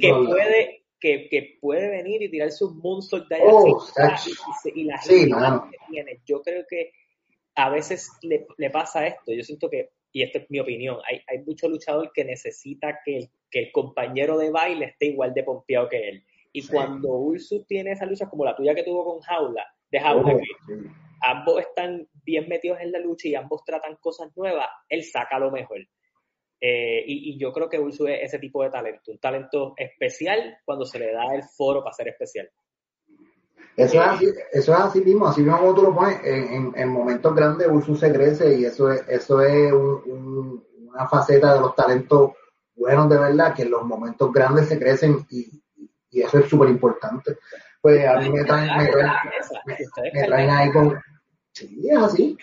que puede, que, que, puede venir y tirar sus moonsault de allá oh, y, la gente que tiene. Yo creo que a veces le, le, pasa esto. Yo siento que, y esta es mi opinión, hay, hay mucho luchador que necesita que el, que el compañero de baile esté igual de pompeado que él. Y cuando Ursus tiene esa lucha como la tuya que tuvo con Jaula, de Jaula, oh, ambos están bien metidos en la lucha y ambos tratan cosas nuevas, él saca lo mejor. Eh, y, yo creo que Ursu es ese tipo de talento, un talento especial cuando se le da el foro para ser especial. Eso es así, eso es así mismo, así mismo como tú lo pones, en, en, momentos grandes Ursu se crece y eso es, eso es una faceta de los talentos buenos de verdad, que en los momentos grandes se crecen y, y eso es súper importante. Pues a mí me traen, me traen, me traen ahí con, Sí, es así.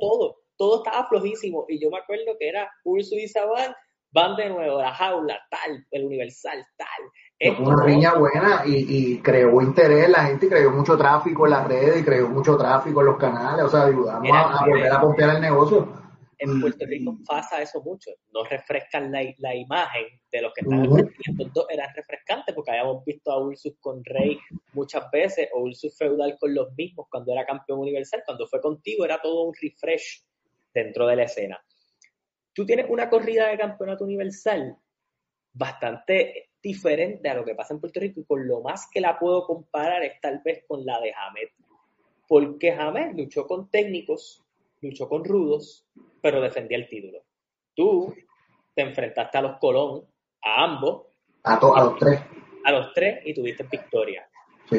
todo, todo estaba flojísimo. Y yo me acuerdo que era Ursu y Saban, van de nuevo, la jaula, tal, el universal, tal. una riña buena y, y, creó interés la gente, creó mucho tráfico en las redes y creó mucho tráfico en los canales, o sea, ayudamos a, volver a pompear el negocio en Puerto Rico pasa eso mucho. No refrescan la, la imagen de los que están uh -huh. dos eran refrescantes porque habíamos visto a Ursus con Rey muchas veces o Ursus feudal con los mismos cuando era campeón universal. Cuando fue contigo era todo un refresh dentro de la escena. Tú tienes una corrida de campeonato universal bastante diferente a lo que pasa en Puerto Rico y con lo más que la puedo comparar es tal vez con la de Hamed. Porque Hamed luchó con técnicos luchó con rudos, pero defendía el título. Tú te enfrentaste a los Colón, a ambos. A, a los tres. A los tres y tuviste victoria. Sí.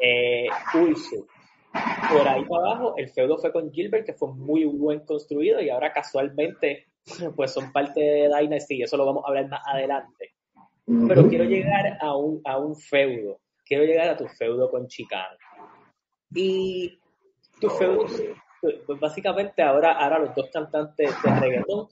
Eh, Por ahí para abajo, el feudo fue con Gilbert, que fue muy buen construido, y ahora casualmente, pues son parte de Dynasty, y eso lo vamos a hablar más adelante. Pero quiero llegar a un, a un feudo. Quiero llegar a tu feudo con Chicano. Y tu feudo pues, pues, básicamente ahora, ahora los dos cantantes de reggaetón,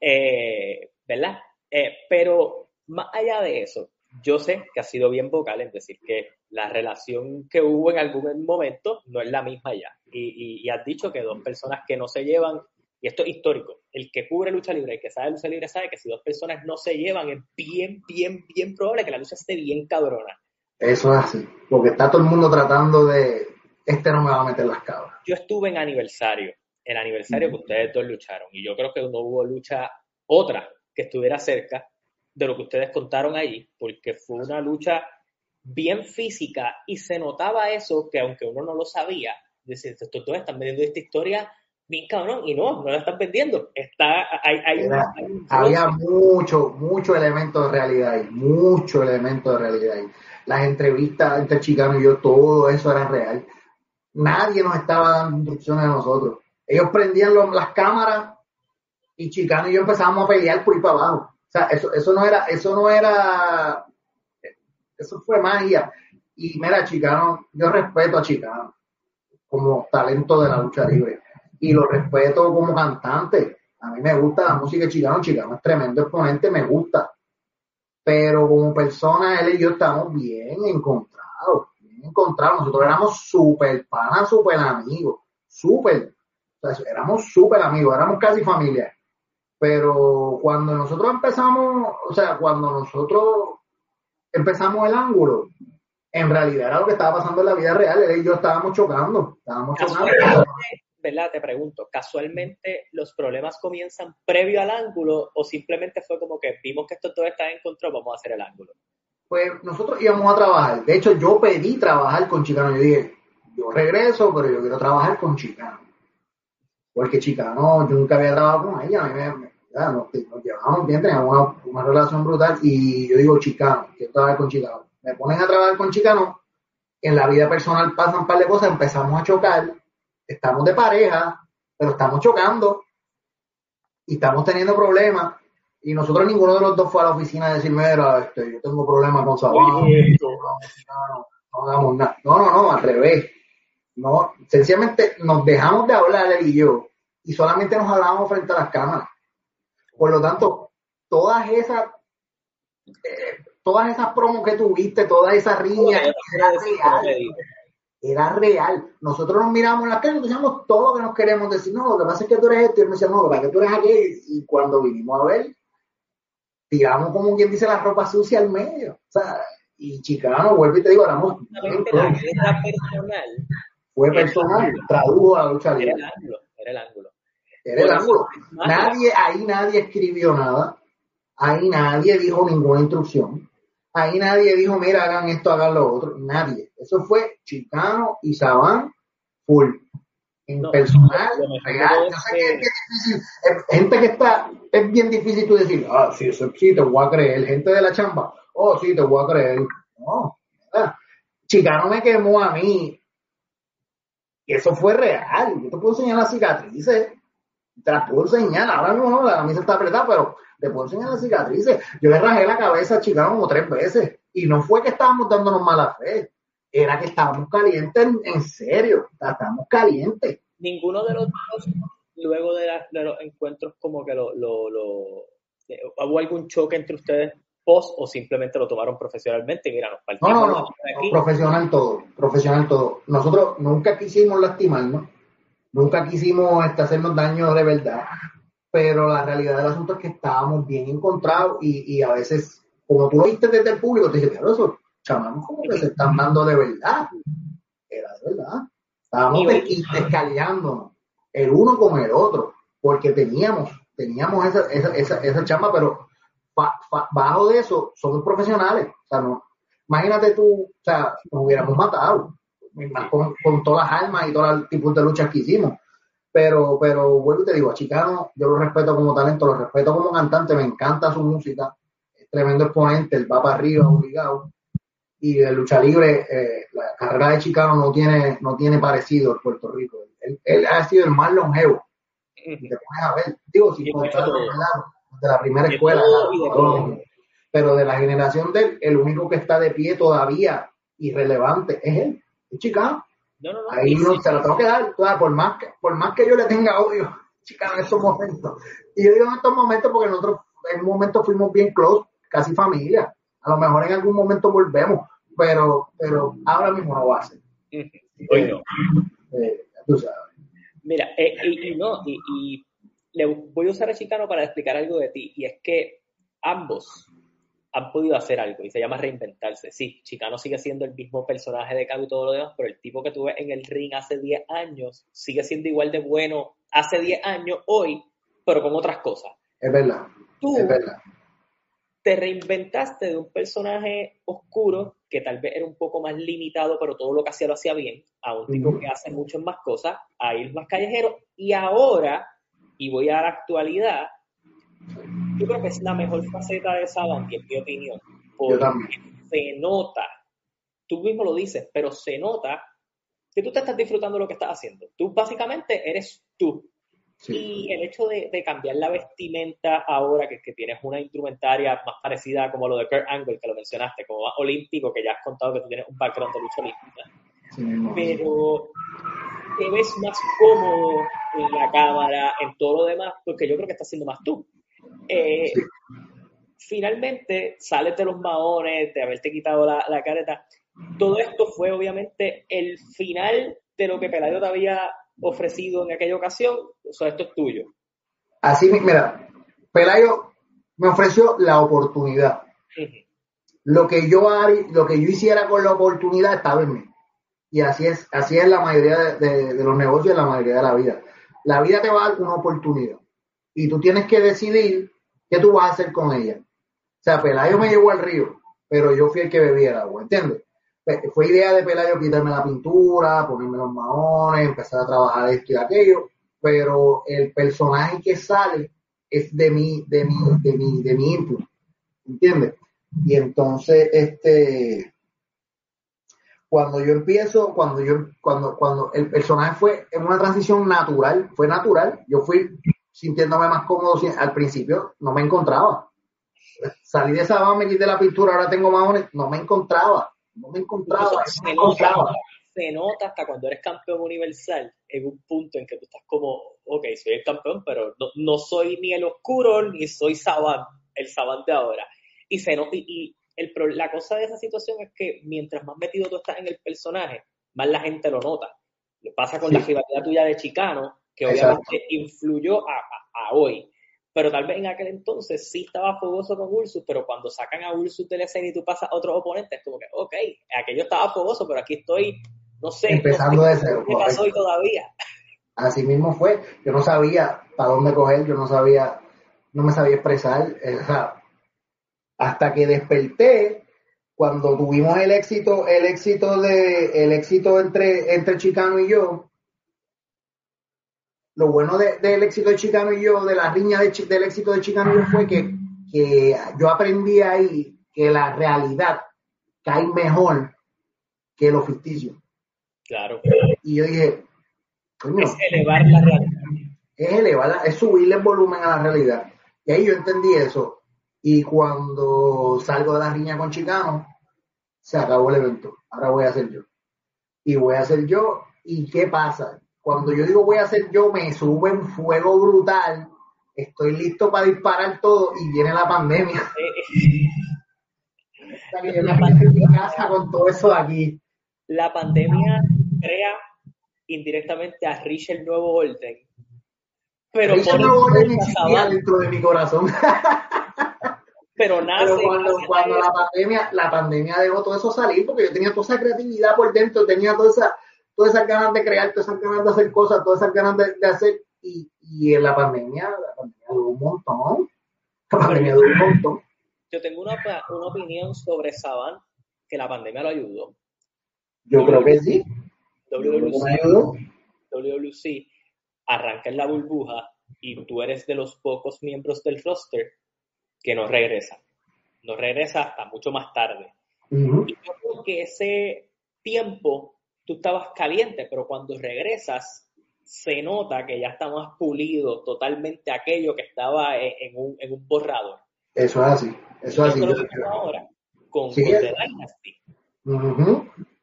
eh, ¿verdad? Eh, pero más allá de eso, yo sé que ha sido bien vocal en decir que la relación que hubo en algún momento no es la misma ya. Y, has dicho que dos personas que no se llevan, y esto es histórico, el que cubre lucha libre, el que sabe lucha libre sabe que si dos personas no se llevan es bien, bien, bien probable que la lucha esté bien cabrona. Eso es así, porque está todo el mundo tratando de, este no me va a meter las cabras. Yo estuve en aniversario, el aniversario que ustedes dos lucharon, y yo creo que no hubo lucha otra que estuviera cerca de lo que ustedes contaron ahí, porque fue una lucha bien física y se notaba eso que aunque uno no lo sabía, decir, estos dos están vendiendo esta historia bien cabrón, y no, no la están vendiendo. Está, hay, hay, había mucho, mucho elemento de realidad ahí, mucho elemento de realidad ahí. Las entrevistas entre Chicano y yo, todo eso era real nadie nos estaba dando instrucciones a nosotros. Ellos prendían las cámaras y Chicano y yo empezábamos a pelear por ir para abajo. O sea, eso, eso no era, eso no era, eso fue magia. Y mira, Chicano, yo respeto a Chicano como talento de la lucha libre y lo respeto como cantante. A mí me gusta la música de Chicano, Chicano es tremendo exponente, me gusta. Pero como persona, él y yo estamos bien encontrados encontrado, nosotros éramos súper panas, súper amigos, súper, éramos súper amigos, éramos casi familia. Pero cuando nosotros empezamos, o sea, cuando nosotros empezamos el ángulo, en realidad era lo que estaba pasando en la vida real, él y yo estábamos chocando, estábamos chocando. ¿verdad? Te pregunto, ¿casualmente los problemas comienzan previo al ángulo o simplemente fue como que vimos que esto todo está en control, vamos a hacer el ángulo? Pues nosotros íbamos a trabajar. De hecho, yo pedí trabajar con Chicano. Yo dije, yo regreso, pero yo quiero trabajar con Chicano. Porque Chicano, yo nunca había trabajado con ella. Me, nos, llevábamos bien, teníamos una, relación brutal. Y yo digo, Chicano, quiero trabajar con Chicano. Me ponen a trabajar con Chicano. En la vida personal pasan un par de cosas, empezamos a chocar estamos de pareja, pero estamos chocando y estamos teniendo problemas. Y nosotros ninguno de los dos fue a la oficina a decirme, mira, este, yo tengo problemas con Sabán, no, no, hagamos nada. No, no, no, al revés. No, sencillamente nos dejamos de hablar él y yo y solamente nos hablábamos frente a las cámaras. Por lo tanto, todas esas eh, todas esas promos que tuviste, toda esa riña, era real. Nosotros nos miramos en la calle y decíamos todo lo que nos queremos decir. No, lo que pasa es que tú eres esto. Y él me decía, no, para que tú eres aquí. Y cuando vinimos a ver, tiramos como quien dice la ropa sucia al medio. O sea, y Chicano, vuelvo y te digo, éramos. La personal. Fue personal, tradujo a lucha Era el ángulo, era el ángulo. Era el ángulo. Nadie, ahí nadie escribió nada. Ahí nadie dijo ninguna instrucción. Ahí nadie dijo, mira, hagan esto, hagan lo otro. Nadie. Eso fue Chicano y Sabán full. En personal, real. Yo sé que es difícil. Gente que está, es bien difícil tú decir, ah, sí, eso, sí, te voy a creer. Gente de la chamba, oh, sí, te voy a creer. No, Chicano me quemó a mí. Y eso fue real. Yo te puedo enseñar las cicatrices. Te las puedo enseñar. Ahora mismo no, la camisa está apretada, pero te puedo enseñar las cicatrices. Yo le rajé la cabeza a Chicano como tres veces. Y no fue que estábamos dándonos mala fe. Era que estábamos calientes en, serio. Estábamos calientes. Ninguno de los dos, luego de, los encuentros, como que lo, lo, eh, ¿Hubo algún choque entre ustedes post o simplemente lo tomaron profesionalmente? Mira, nos no, no, no, profesional todo, profesional todo. Nosotros nunca quisimos lastimarnos, nunca quisimos este, hacernos daño de verdad pero la realidad del asunto es que estábamos bien encontrados y, a veces, como tú lo viste desde el público, te dices, pero eso, chamamos como que se están dando de verdad. Era de verdad. Estábamos descaleándonos el uno con el otro, porque teníamos, teníamos esa, esa, esa, esa chamba, pero bajo de eso somos profesionales. O sea, no, imagínate tú, o sea, nos hubiéramos matado con, con todas las armas y todos los tipos de luchas que hicimos pero, pero vuelvo y te digo, a Chicano yo lo respeto como talento, lo respeto como cantante, me encanta su música, es tremendo exponente, él va para arriba obligado. Y de lucha libre, eh, la carrera de Chicano no tiene, no tiene parecido en Puerto Rico. Él, ha sido el más longevo. te pones a ver, digo, si de la primera escuela, pero de la generación de él, el único que está de pie todavía irrelevante es él, es Chicano. No, no, no. Ahí no, se lo tengo que dar, por más que, por más que yo le tenga odio, chicas, en estos momentos. Y yo digo en estos momentos porque nosotros en un momento fuimos bien close, casi familia. A lo mejor en algún momento volvemos, pero, pero ahora mismo no va a ser. Hoy no. Eh, tú sabes. Mira, eh, y, no, y, y, le voy a usar a Chicano para explicar algo de ti, y es que ambos han podido hacer algo y se llama reinventarse. Sí, Chicano sigue siendo el mismo personaje de Cabo y todo lo demás, pero el tipo que tuve en el ring hace 10 años sigue siendo igual de bueno hace 10 años hoy, pero con otras cosas. Es verdad. Tú es verdad. Te reinventaste de un personaje oscuro que tal vez era un poco más limitado, pero todo lo que hacía lo hacía bien, a un tipo que hace muchas más cosas, a ir más callejero, y ahora, y voy a la actualidad, yo creo que es la mejor faceta de Saban, en mi opinión, porque se nota, tú mismo lo dices, pero se nota que tú te estás disfrutando de lo que estás haciendo. Tú básicamente eres tú. Y el hecho de, cambiar la vestimenta ahora, que, que, tienes una instrumentaria más parecida como lo de Kurt Angle, que lo mencionaste, como más olímpico, que ya has contado que tú tienes un background de lucha olímpica. pero te ves más cómodo en la cámara, en todo lo demás, porque yo creo que estás siendo más tú. Eh, finalmente sales de los maones, de haberte quitado la, careta. Todo esto fue obviamente el final de lo que Pelayo te había ofrecido en aquella ocasión. O sea, esto es tuyo. Así, mira, Pelayo me ofreció la oportunidad. Lo que yo lo que yo hiciera con la oportunidad estaba en mí. Y así es, así es la mayoría de, de los negocios la mayoría de la vida. La vida te va a dar una oportunidad. Y tú tienes que decidir qué tú vas a hacer con ella. O sea, Pelayo me llevó al río, pero yo fui el que bebía el agua, ¿entiendes? Fue idea de Pelayo quitarme la pintura, ponerme los maones, empezar a trabajar esto y aquello, pero el personaje que sale es de mí, de mi, de mi, de mi input, ¿entiendes? Y entonces, este, cuando yo empiezo, cuando yo, cuando, cuando el personaje fue en una transición natural, fue natural, yo fui sintiéndome más cómodo al principio, no me encontraba. Salí de esa me quité la pintura, ahora tengo maones, no me encontraba, no me encontraba, se, nota, se nota hasta cuando eres campeón universal, en un punto en que tú estás como, ok, soy el campeón, pero no, soy ni el oscuro, ni soy Saban, el Saban de ahora. Y, se y, el, la cosa de esa situación es que mientras más metido tú estás en el personaje, más la gente lo nota. Lo pasa con la rivalidad tuya de Chicano, que obviamente influyó a, hoy. Pero tal vez en aquel entonces sí estaba fogoso con Ursus, pero cuando sacan a Ursus del escena y tú pasas a otros oponentes, es como que, ok, aquello estaba fogoso, pero aquí estoy, no sé, empezando de cero. ¿Qué pasó hoy todavía? Así mismo fue. Yo no sabía para dónde coger, yo no sabía, no me sabía expresar. Eh, hasta que desperté, cuando tuvimos el éxito, el éxito de, el éxito entre, entre Chicano y yo, lo bueno del éxito de Chicano y yo, de la riña del éxito de Chicano y yo fue que, yo aprendí ahí que la realidad cae mejor que lo ficticio. Claro. Y yo dije, es elevar la realidad. Es elevar, es subirle el volumen a la realidad. Y ahí yo entendí eso. Y cuando salgo de la riña con Chicano, se acabó el evento. Ahora voy a hacer yo. Y voy a hacer yo. ¿Y qué pasa? Cuando yo digo voy a hacer yo, me sube un fuego brutal. Estoy listo para disparar todo y viene la pandemia. la pandemia con todo eso de aquí. La pandemia crea indirectamente a Rich el nuevo orden. Pero Rich el nuevo orden existía dentro de mi corazón. pero nace. Pero cuando, cuando la pandemia, la pandemia dejó todo eso salir, porque yo tenía toda esa creatividad por dentro, tenía toda esa todas esas ganas de crear, todas esas ganas de hacer cosas, todas esas ganas de, hacer, y, y, en la pandemia, la pandemia duró un montón, la pandemia duró un montón. Yo tengo una, una opinión sobre Saban, que la pandemia lo ayudó. Yo creo que sí. WWC, WWC arranca en la burbuja y tú eres de los pocos miembros del roster que no regresa. No regresa hasta mucho más tarde. Y yo creo que ese tiempo tú estabas caliente, pero cuando regresas se nota que ya está más pulido totalmente aquello que estaba en, un, en un borrador. Eso es así, eso es así. ahora con, The Dynasty.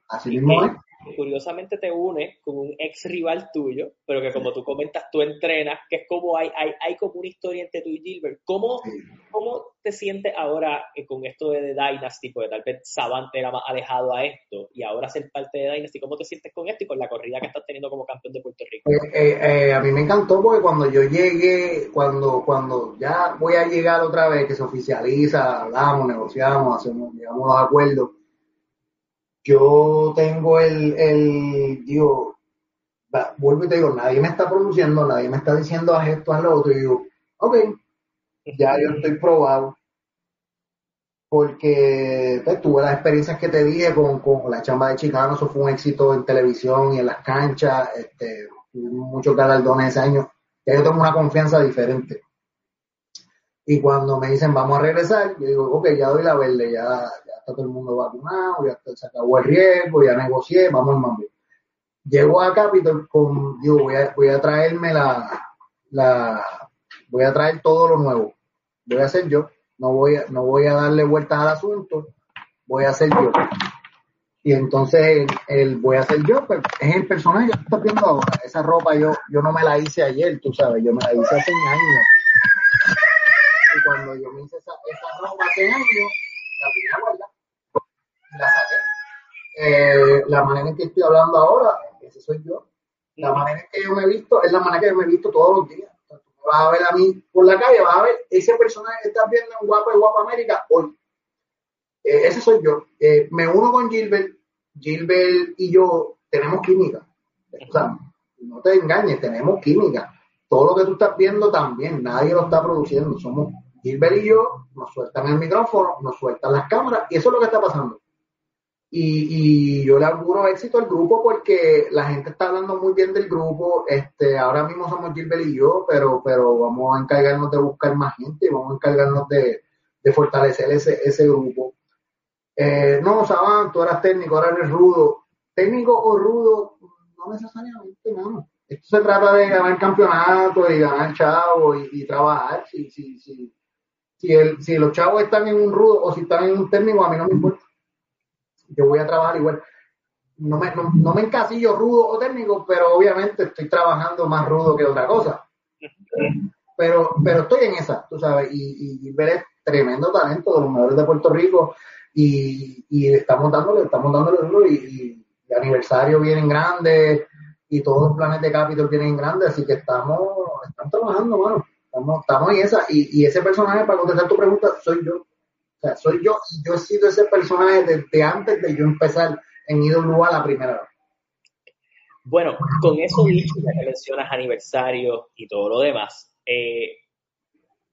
Así mismo es curiosamente te une con un ex rival tuyo, pero que como tú comentas, tú entrenas, que es como hay, hay, hay como una historia entre tú y Gilbert. ¿Cómo, cómo te sientes ahora eh, con esto de Dynasty? Porque tal vez Savante era más alejado a esto y ahora ser parte de Dynasty. ¿Cómo te sientes con esto y con la corrida que estás teniendo como campeón de Puerto Rico? Eh, eh, a mí me encantó porque cuando yo llegué, cuando, cuando ya voy a llegar otra vez, que se oficializa, hablamos, negociamos, hacemos, llegamos a los acuerdos yo tengo el, el digo, vuelvo y te digo, nadie me está produciendo, nadie me está diciendo a esto, a lo otro, y digo, ok, ya yo estoy probado, porque pues, tuve las experiencias que te dije con, con la chamba de Chicano, eso fue un éxito en televisión y en las canchas, este, muchos galardones ese año, ya yo tengo una confianza diferente. Y cuando me dicen vamos a regresar, yo digo, ok, ya doy la verde, ya, está todo el mundo vacunado, ya se acabó el riesgo, ya negocié, vamos al mambo. Llego a Capitol con, digo, voy a, voy a traerme la, la, voy a traer todo lo nuevo. Voy a hacer yo, no voy a, no voy a darle vueltas al asunto, voy a hacer yo. Y entonces el, voy a hacer yo, pues, es el personaje que estás viendo ahora. Esa ropa yo, yo no me la hice ayer, tú sabes, yo me la hice hace años. Cuando yo me hice esa, esa ropa hace años, la tenía guardada la saqué. Eh, la manera en que estoy hablando ahora, ese soy yo. La manera en que yo me he visto es la manera que yo me he visto todos los días. vas a ver a mí por la calle, vas a ver ese personaje que estás viendo en Guapa y Guapa América hoy. Eh, ese soy yo. Eh, me uno con Gilbert. Gilbert y yo tenemos química. O sea, no te engañes, tenemos química. Todo lo que tú estás viendo también, nadie lo está produciendo. Somos Gilbert y yo, nos sueltan el micrófono, nos sueltan las cámaras, y eso es lo que está pasando. Y, yo le auguro éxito al grupo porque la gente está hablando muy bien del grupo. Este, ahora mismo somos Gilbert y yo, pero, pero vamos a encargarnos de buscar más gente, vamos a encargarnos de, fortalecer ese, ese grupo. Eh, no, Saban, tú eras técnico, ahora eres rudo. Técnico o rudo, no necesariamente, no. Esto se trata de ganar campeonato y ganar chavo y, y trabajar. Si, si, si, si, el, si los chavos están en un rudo o si están en un técnico, a mí no me importa yo voy a trabajar igual. No me, no, me encasillo rudo o técnico, pero obviamente estoy trabajando más rudo que otra cosa. Pero, pero estoy en esa, tú sabes, y, ver tremendo talento de los mejores de Puerto Rico y, y estamos dándole, estamos dándole duro y, y, aniversario vienen grandes y todos los planes de Capitol vienen grandes, así que estamos, estamos trabajando, bueno, estamos, estamos en esa y, y ese personaje, para contestar tu pregunta, soy yo sea, soy yo y yo he sido ese personaje desde antes de yo empezar en IWA la primera vez. Bueno, con eso dicho, ya que mencionas aniversario y todo lo demás, eh,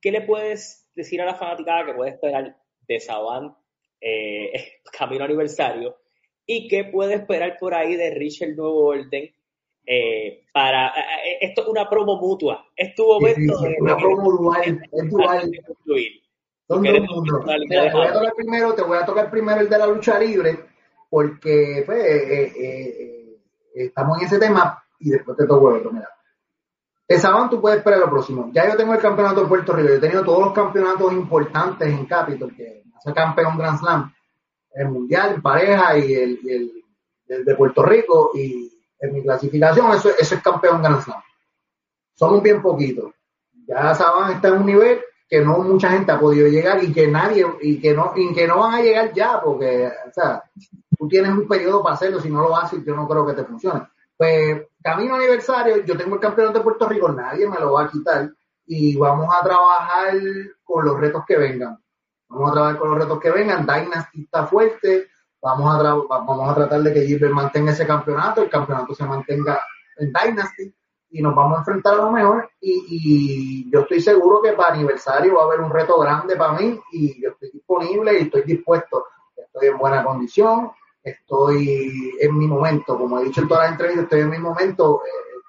¿qué le puedes decir a la fanaticada que puede esperar de Saban eh, Camino Aniversario? ¿Y qué puede esperar por ahí de Richard Nuevo Orden? Eh, para esto es una promo mutua. Es tu momento. Sí, una promo dual. Es dual te voy a tocar primero, te voy a tocar primero el de la lucha libre, porque pues, eh, eh, eh, estamos en ese tema y después te toco el otro. Mira. El sábado tú puedes esperar lo próximo. Ya yo tengo el campeonato de Puerto Rico, yo he tenido todos los campeonatos importantes en Capitol, que hace campeón Grand Slam, el mundial, pareja y el, de Puerto Rico, y en mi clasificación eso, eso es campeón Grand Slam. Somos bien poquitos. Ya Saban está en un nivel que no mucha gente ha podido llegar y que nadie, y que no, y que no van a llegar ya, porque, o sea, tú tienes un periodo para hacerlo, si no lo haces, yo no creo que te funcione. Pues, camino aniversario, yo tengo el campeonato de Puerto Rico, nadie me lo va a quitar, y vamos a trabajar con los retos que vengan. Vamos a trabajar con los retos que vengan, Dynasty está fuerte, vamos a, vamos a tratar de que Gilbert mantenga ese campeonato, el campeonato se mantenga en Dynasty, y nos vamos a enfrentar a lo mejor y, yo estoy seguro que para aniversario va a haber un reto grande para mí y yo estoy disponible y estoy dispuesto. Estoy en buena condición, estoy en mi momento, como he dicho en todas las entrevistas, estoy en mi momento. Eh,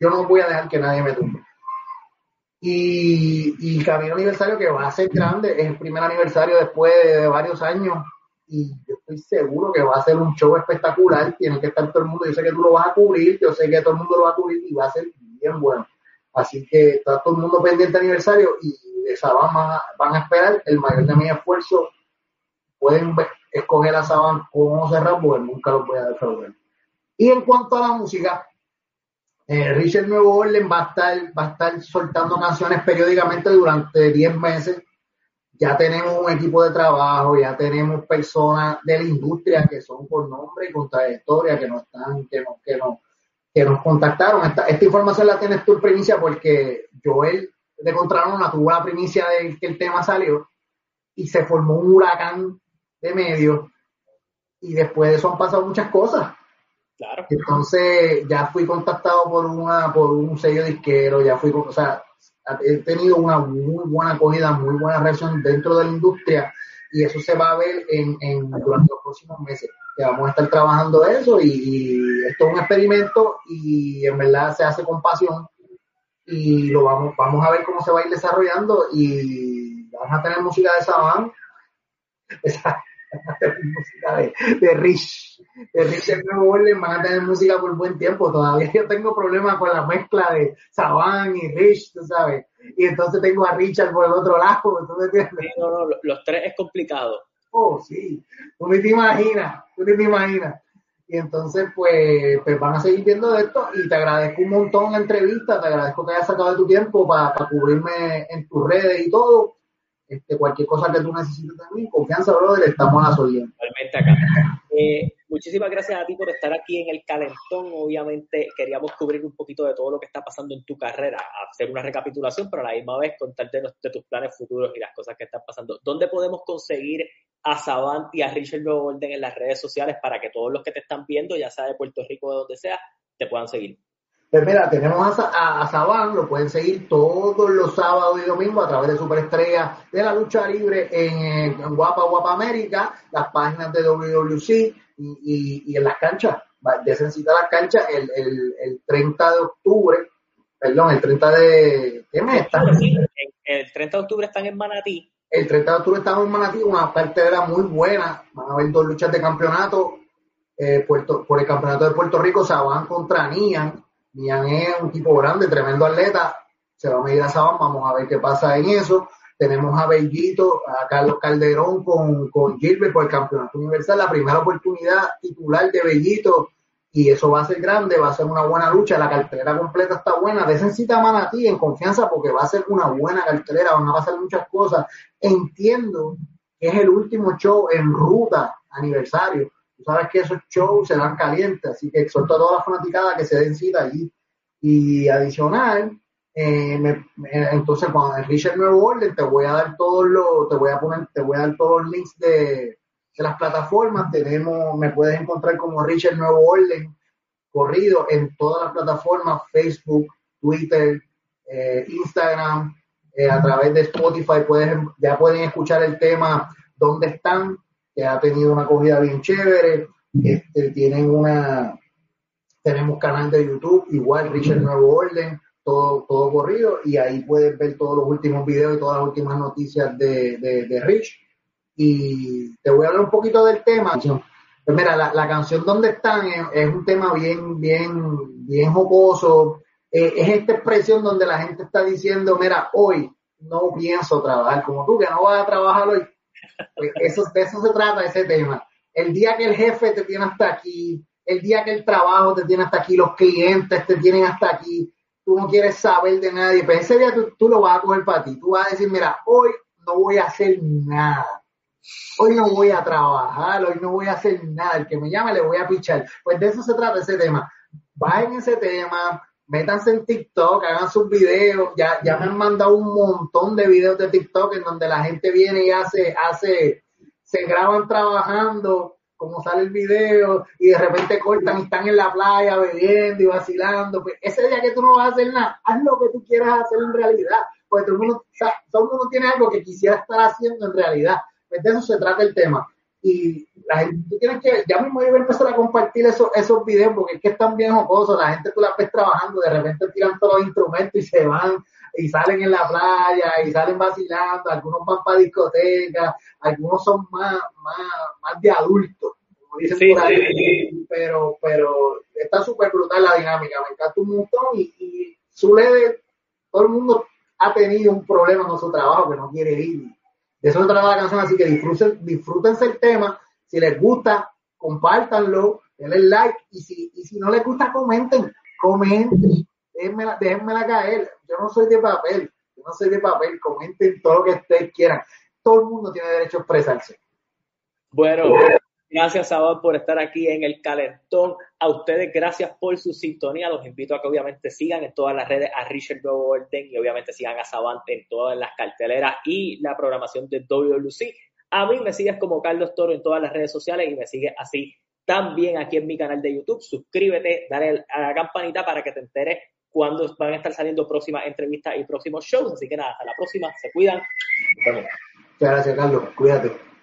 yo no voy a dejar que nadie me tumbe. Y, y Camino Aniversario que va a ser grande, es el primer aniversario después de varios años y estoy seguro que va a ser un show espectacular, tiene que estar todo el mundo, yo sé que tú lo vas a cubrir, yo sé que todo el mundo lo va a cubrir y va a ser bien bueno. Así que está todo el mundo pendiente aniversario y esa van a, van a esperar el mayor de mi esfuerzo. Pueden escoger a Saban como cerrar, porque nunca lo voy a defraudar. Y en cuanto a la música, eh, Richard Nuevo Orden va a estar, va a estar soltando canciones periódicamente durante 10 meses ya tenemos un equipo de trabajo, ya tenemos personas de la industria que son por nombre y con trayectoria, que nos están, que nos, que nos, que nos contactaron. Esta, esta información la tienes tú en primicia porque Joel de Contralona tuvo la primicia de que el tema salió y se formó un huracán de medios y después de eso han pasado muchas cosas. Claro. Entonces ya fui contactado por una por un sello disquero, ya fui, o sea, he tenido una muy buena acogida, muy buena reacción dentro de la industria y eso se va a ver en, en durante los próximos meses. Vamos a estar trabajando eso y, esto es un experimento y en verdad se hace con pasión y lo vamos, vamos a ver cómo se va a ir desarrollando y vamos a tener música de Saban. música de, de Rich, de Rich el nuevo orden, van a tener música por buen tiempo. Todavía yo tengo problemas con la mezcla de Saban y Rich, tú sabes. Y entonces tengo a Richard por el otro lado. no, no, los tres es complicado. Oh, sí. Tú ni te imaginas, tú ni te imaginas. Y entonces, pues, pues van a seguir viendo esto y te agradezco un montón la entrevista, te agradezco que hayas sacado de tu tiempo para cubrirme en tus redes y todo este, cualquier cosa que tú necesites también, confianza, brother, estamos a la solida. Realmente acá. Eh, muchísimas gracias a ti por estar aquí en el calentón. Obviamente queríamos cubrir un poquito de todo lo que está pasando en tu carrera, hacer una recapitulación, pero a la misma vez contarte de tus planes futuros y las cosas que están pasando. ¿Dónde podemos conseguir a Savant y a Richard Nuevo Orden en las redes sociales para que todos los que te están viendo, ya sea de Puerto Rico o de donde sea, te puedan seguir? Pues mira, tenemos a, a, lo pueden seguir todos los sábados y domingos a través de Superestrella de la Lucha Libre en, Guapa Guapa América, las páginas de WWC y, y, en las canchas. Desencita las canchas el, el, el 30 de octubre, perdón, el 30 de... ¿Qué mes está? El 30 de octubre están en Manatí. El 30 de octubre estamos en Manatí, una cartera muy buena. Van a haber dos luchas de campeonato. Eh, Puerto, por el campeonato de Puerto Rico, Sabán contra Nian Nian es un tipo grande, tremendo atleta, se va a medir a Sabán, vamos a ver qué pasa en eso. Tenemos a Bellito, a Carlos Calderón con, con Gilbert por el Campeonato Universal, la primera oportunidad titular de Bellito, y eso va a ser grande, va a ser una buena lucha, la cartelera completa está buena, desencita Manatí en confianza porque va a ser una buena cartelera, van a pasar muchas cosas. Entiendo que es el último show en ruta aniversario, Tú sabes que esos shows se calientes, así que exhorto a toda la fanaticada que se den cita allí. Y adicional, eh, entonces cuando Richard Nuevo Orden te voy a dar todos los, te voy a poner, te voy a dar todos los links de, las plataformas. Tenemos, me puedes encontrar como Richard Nuevo Orden corrido en todas las plataformas, Facebook, Twitter, eh, Instagram, eh, a través de Spotify puedes, ya pueden escuchar el tema ¿Dónde están? Que ha tenido una acogida bien chévere. Este, tienen una, tenemos canal de YouTube, igual Richard Nuevo Orden, todo, todo corrido, y ahí puedes ver todos los últimos videos y todas las últimas noticias de, de, Rich. Y te voy a hablar un poquito del tema. Pues mira, la, canción Donde están es, un tema bien, bien, bien jocoso. Eh, es esta expresión donde la gente está diciendo, mira, hoy no pienso trabajar como tú, que no vas a trabajar hoy, eso, de eso se trata ese tema. El día que el jefe te tiene hasta aquí, el día que el trabajo te tiene hasta aquí, los clientes te tienen hasta aquí, tú no quieres saber de nadie, pero ese día tú, lo vas a coger para ti. Tú vas a decir, mira, hoy no voy a hacer nada. Hoy no voy a trabajar, hoy no voy a hacer nada. El que me llame le voy a pichar. Pues de eso se trata ese tema. Va en ese tema, métanse en TikTok, hagan sus videos, ya, ya me han mandado un montón de videos de TikTok en donde la gente viene y hace, hace, se graban trabajando, como sale el video, y de repente cortan y están en la playa bebiendo y vacilando. Pues ese día que tú no vas a hacer nada, haz lo que tú quieras hacer en realidad. Porque todo el mundo, todo el mundo tiene algo que quisiera estar haciendo en realidad. Pues de eso se trata el tema y la gente, tú tienes que, ya mismo yo voy a empezar a compartir esos, esos videos porque es que están bien jocosos, la gente tú la ves trabajando, de repente tiran todos los instrumentos y se van y salen en la playa y salen vacilando, algunos van para discotecas, algunos son más, más, más de adultos, como dicen por ahí, pero, pero está súper brutal la dinámica, me encanta un montón y, y suele, todo el mundo ha tenido un problema con su trabajo que no quiere ir eso se trata la canción, así que disfruten, disfrútense el tema. Si les gusta, compártanlo, denle like. Y si, y si no les gusta, comenten. Comenten. Déjenmela, déjenmela caer. Yo no soy de papel. Yo no soy de papel. Comenten todo lo que ustedes quieran. Todo el mundo tiene derecho a expresarse. Bueno, Gracias, Sabor, por estar aquí en el Calentón. A ustedes, gracias por su sintonía. Los invito a que obviamente sigan en todas las redes a Richard Orden y obviamente sigan a Sabante en todas las carteleras y la programación de WLC. A mí me sigues como Carlos Toro en todas las redes sociales y me sigues así también aquí en mi canal de YouTube. Suscríbete, dale a la campanita para que te enteres cuando van a estar saliendo próximas entrevistas y próximos shows. Así que nada, hasta la próxima. Se cuidan. Muchas gracias, Carlos. Cuídate.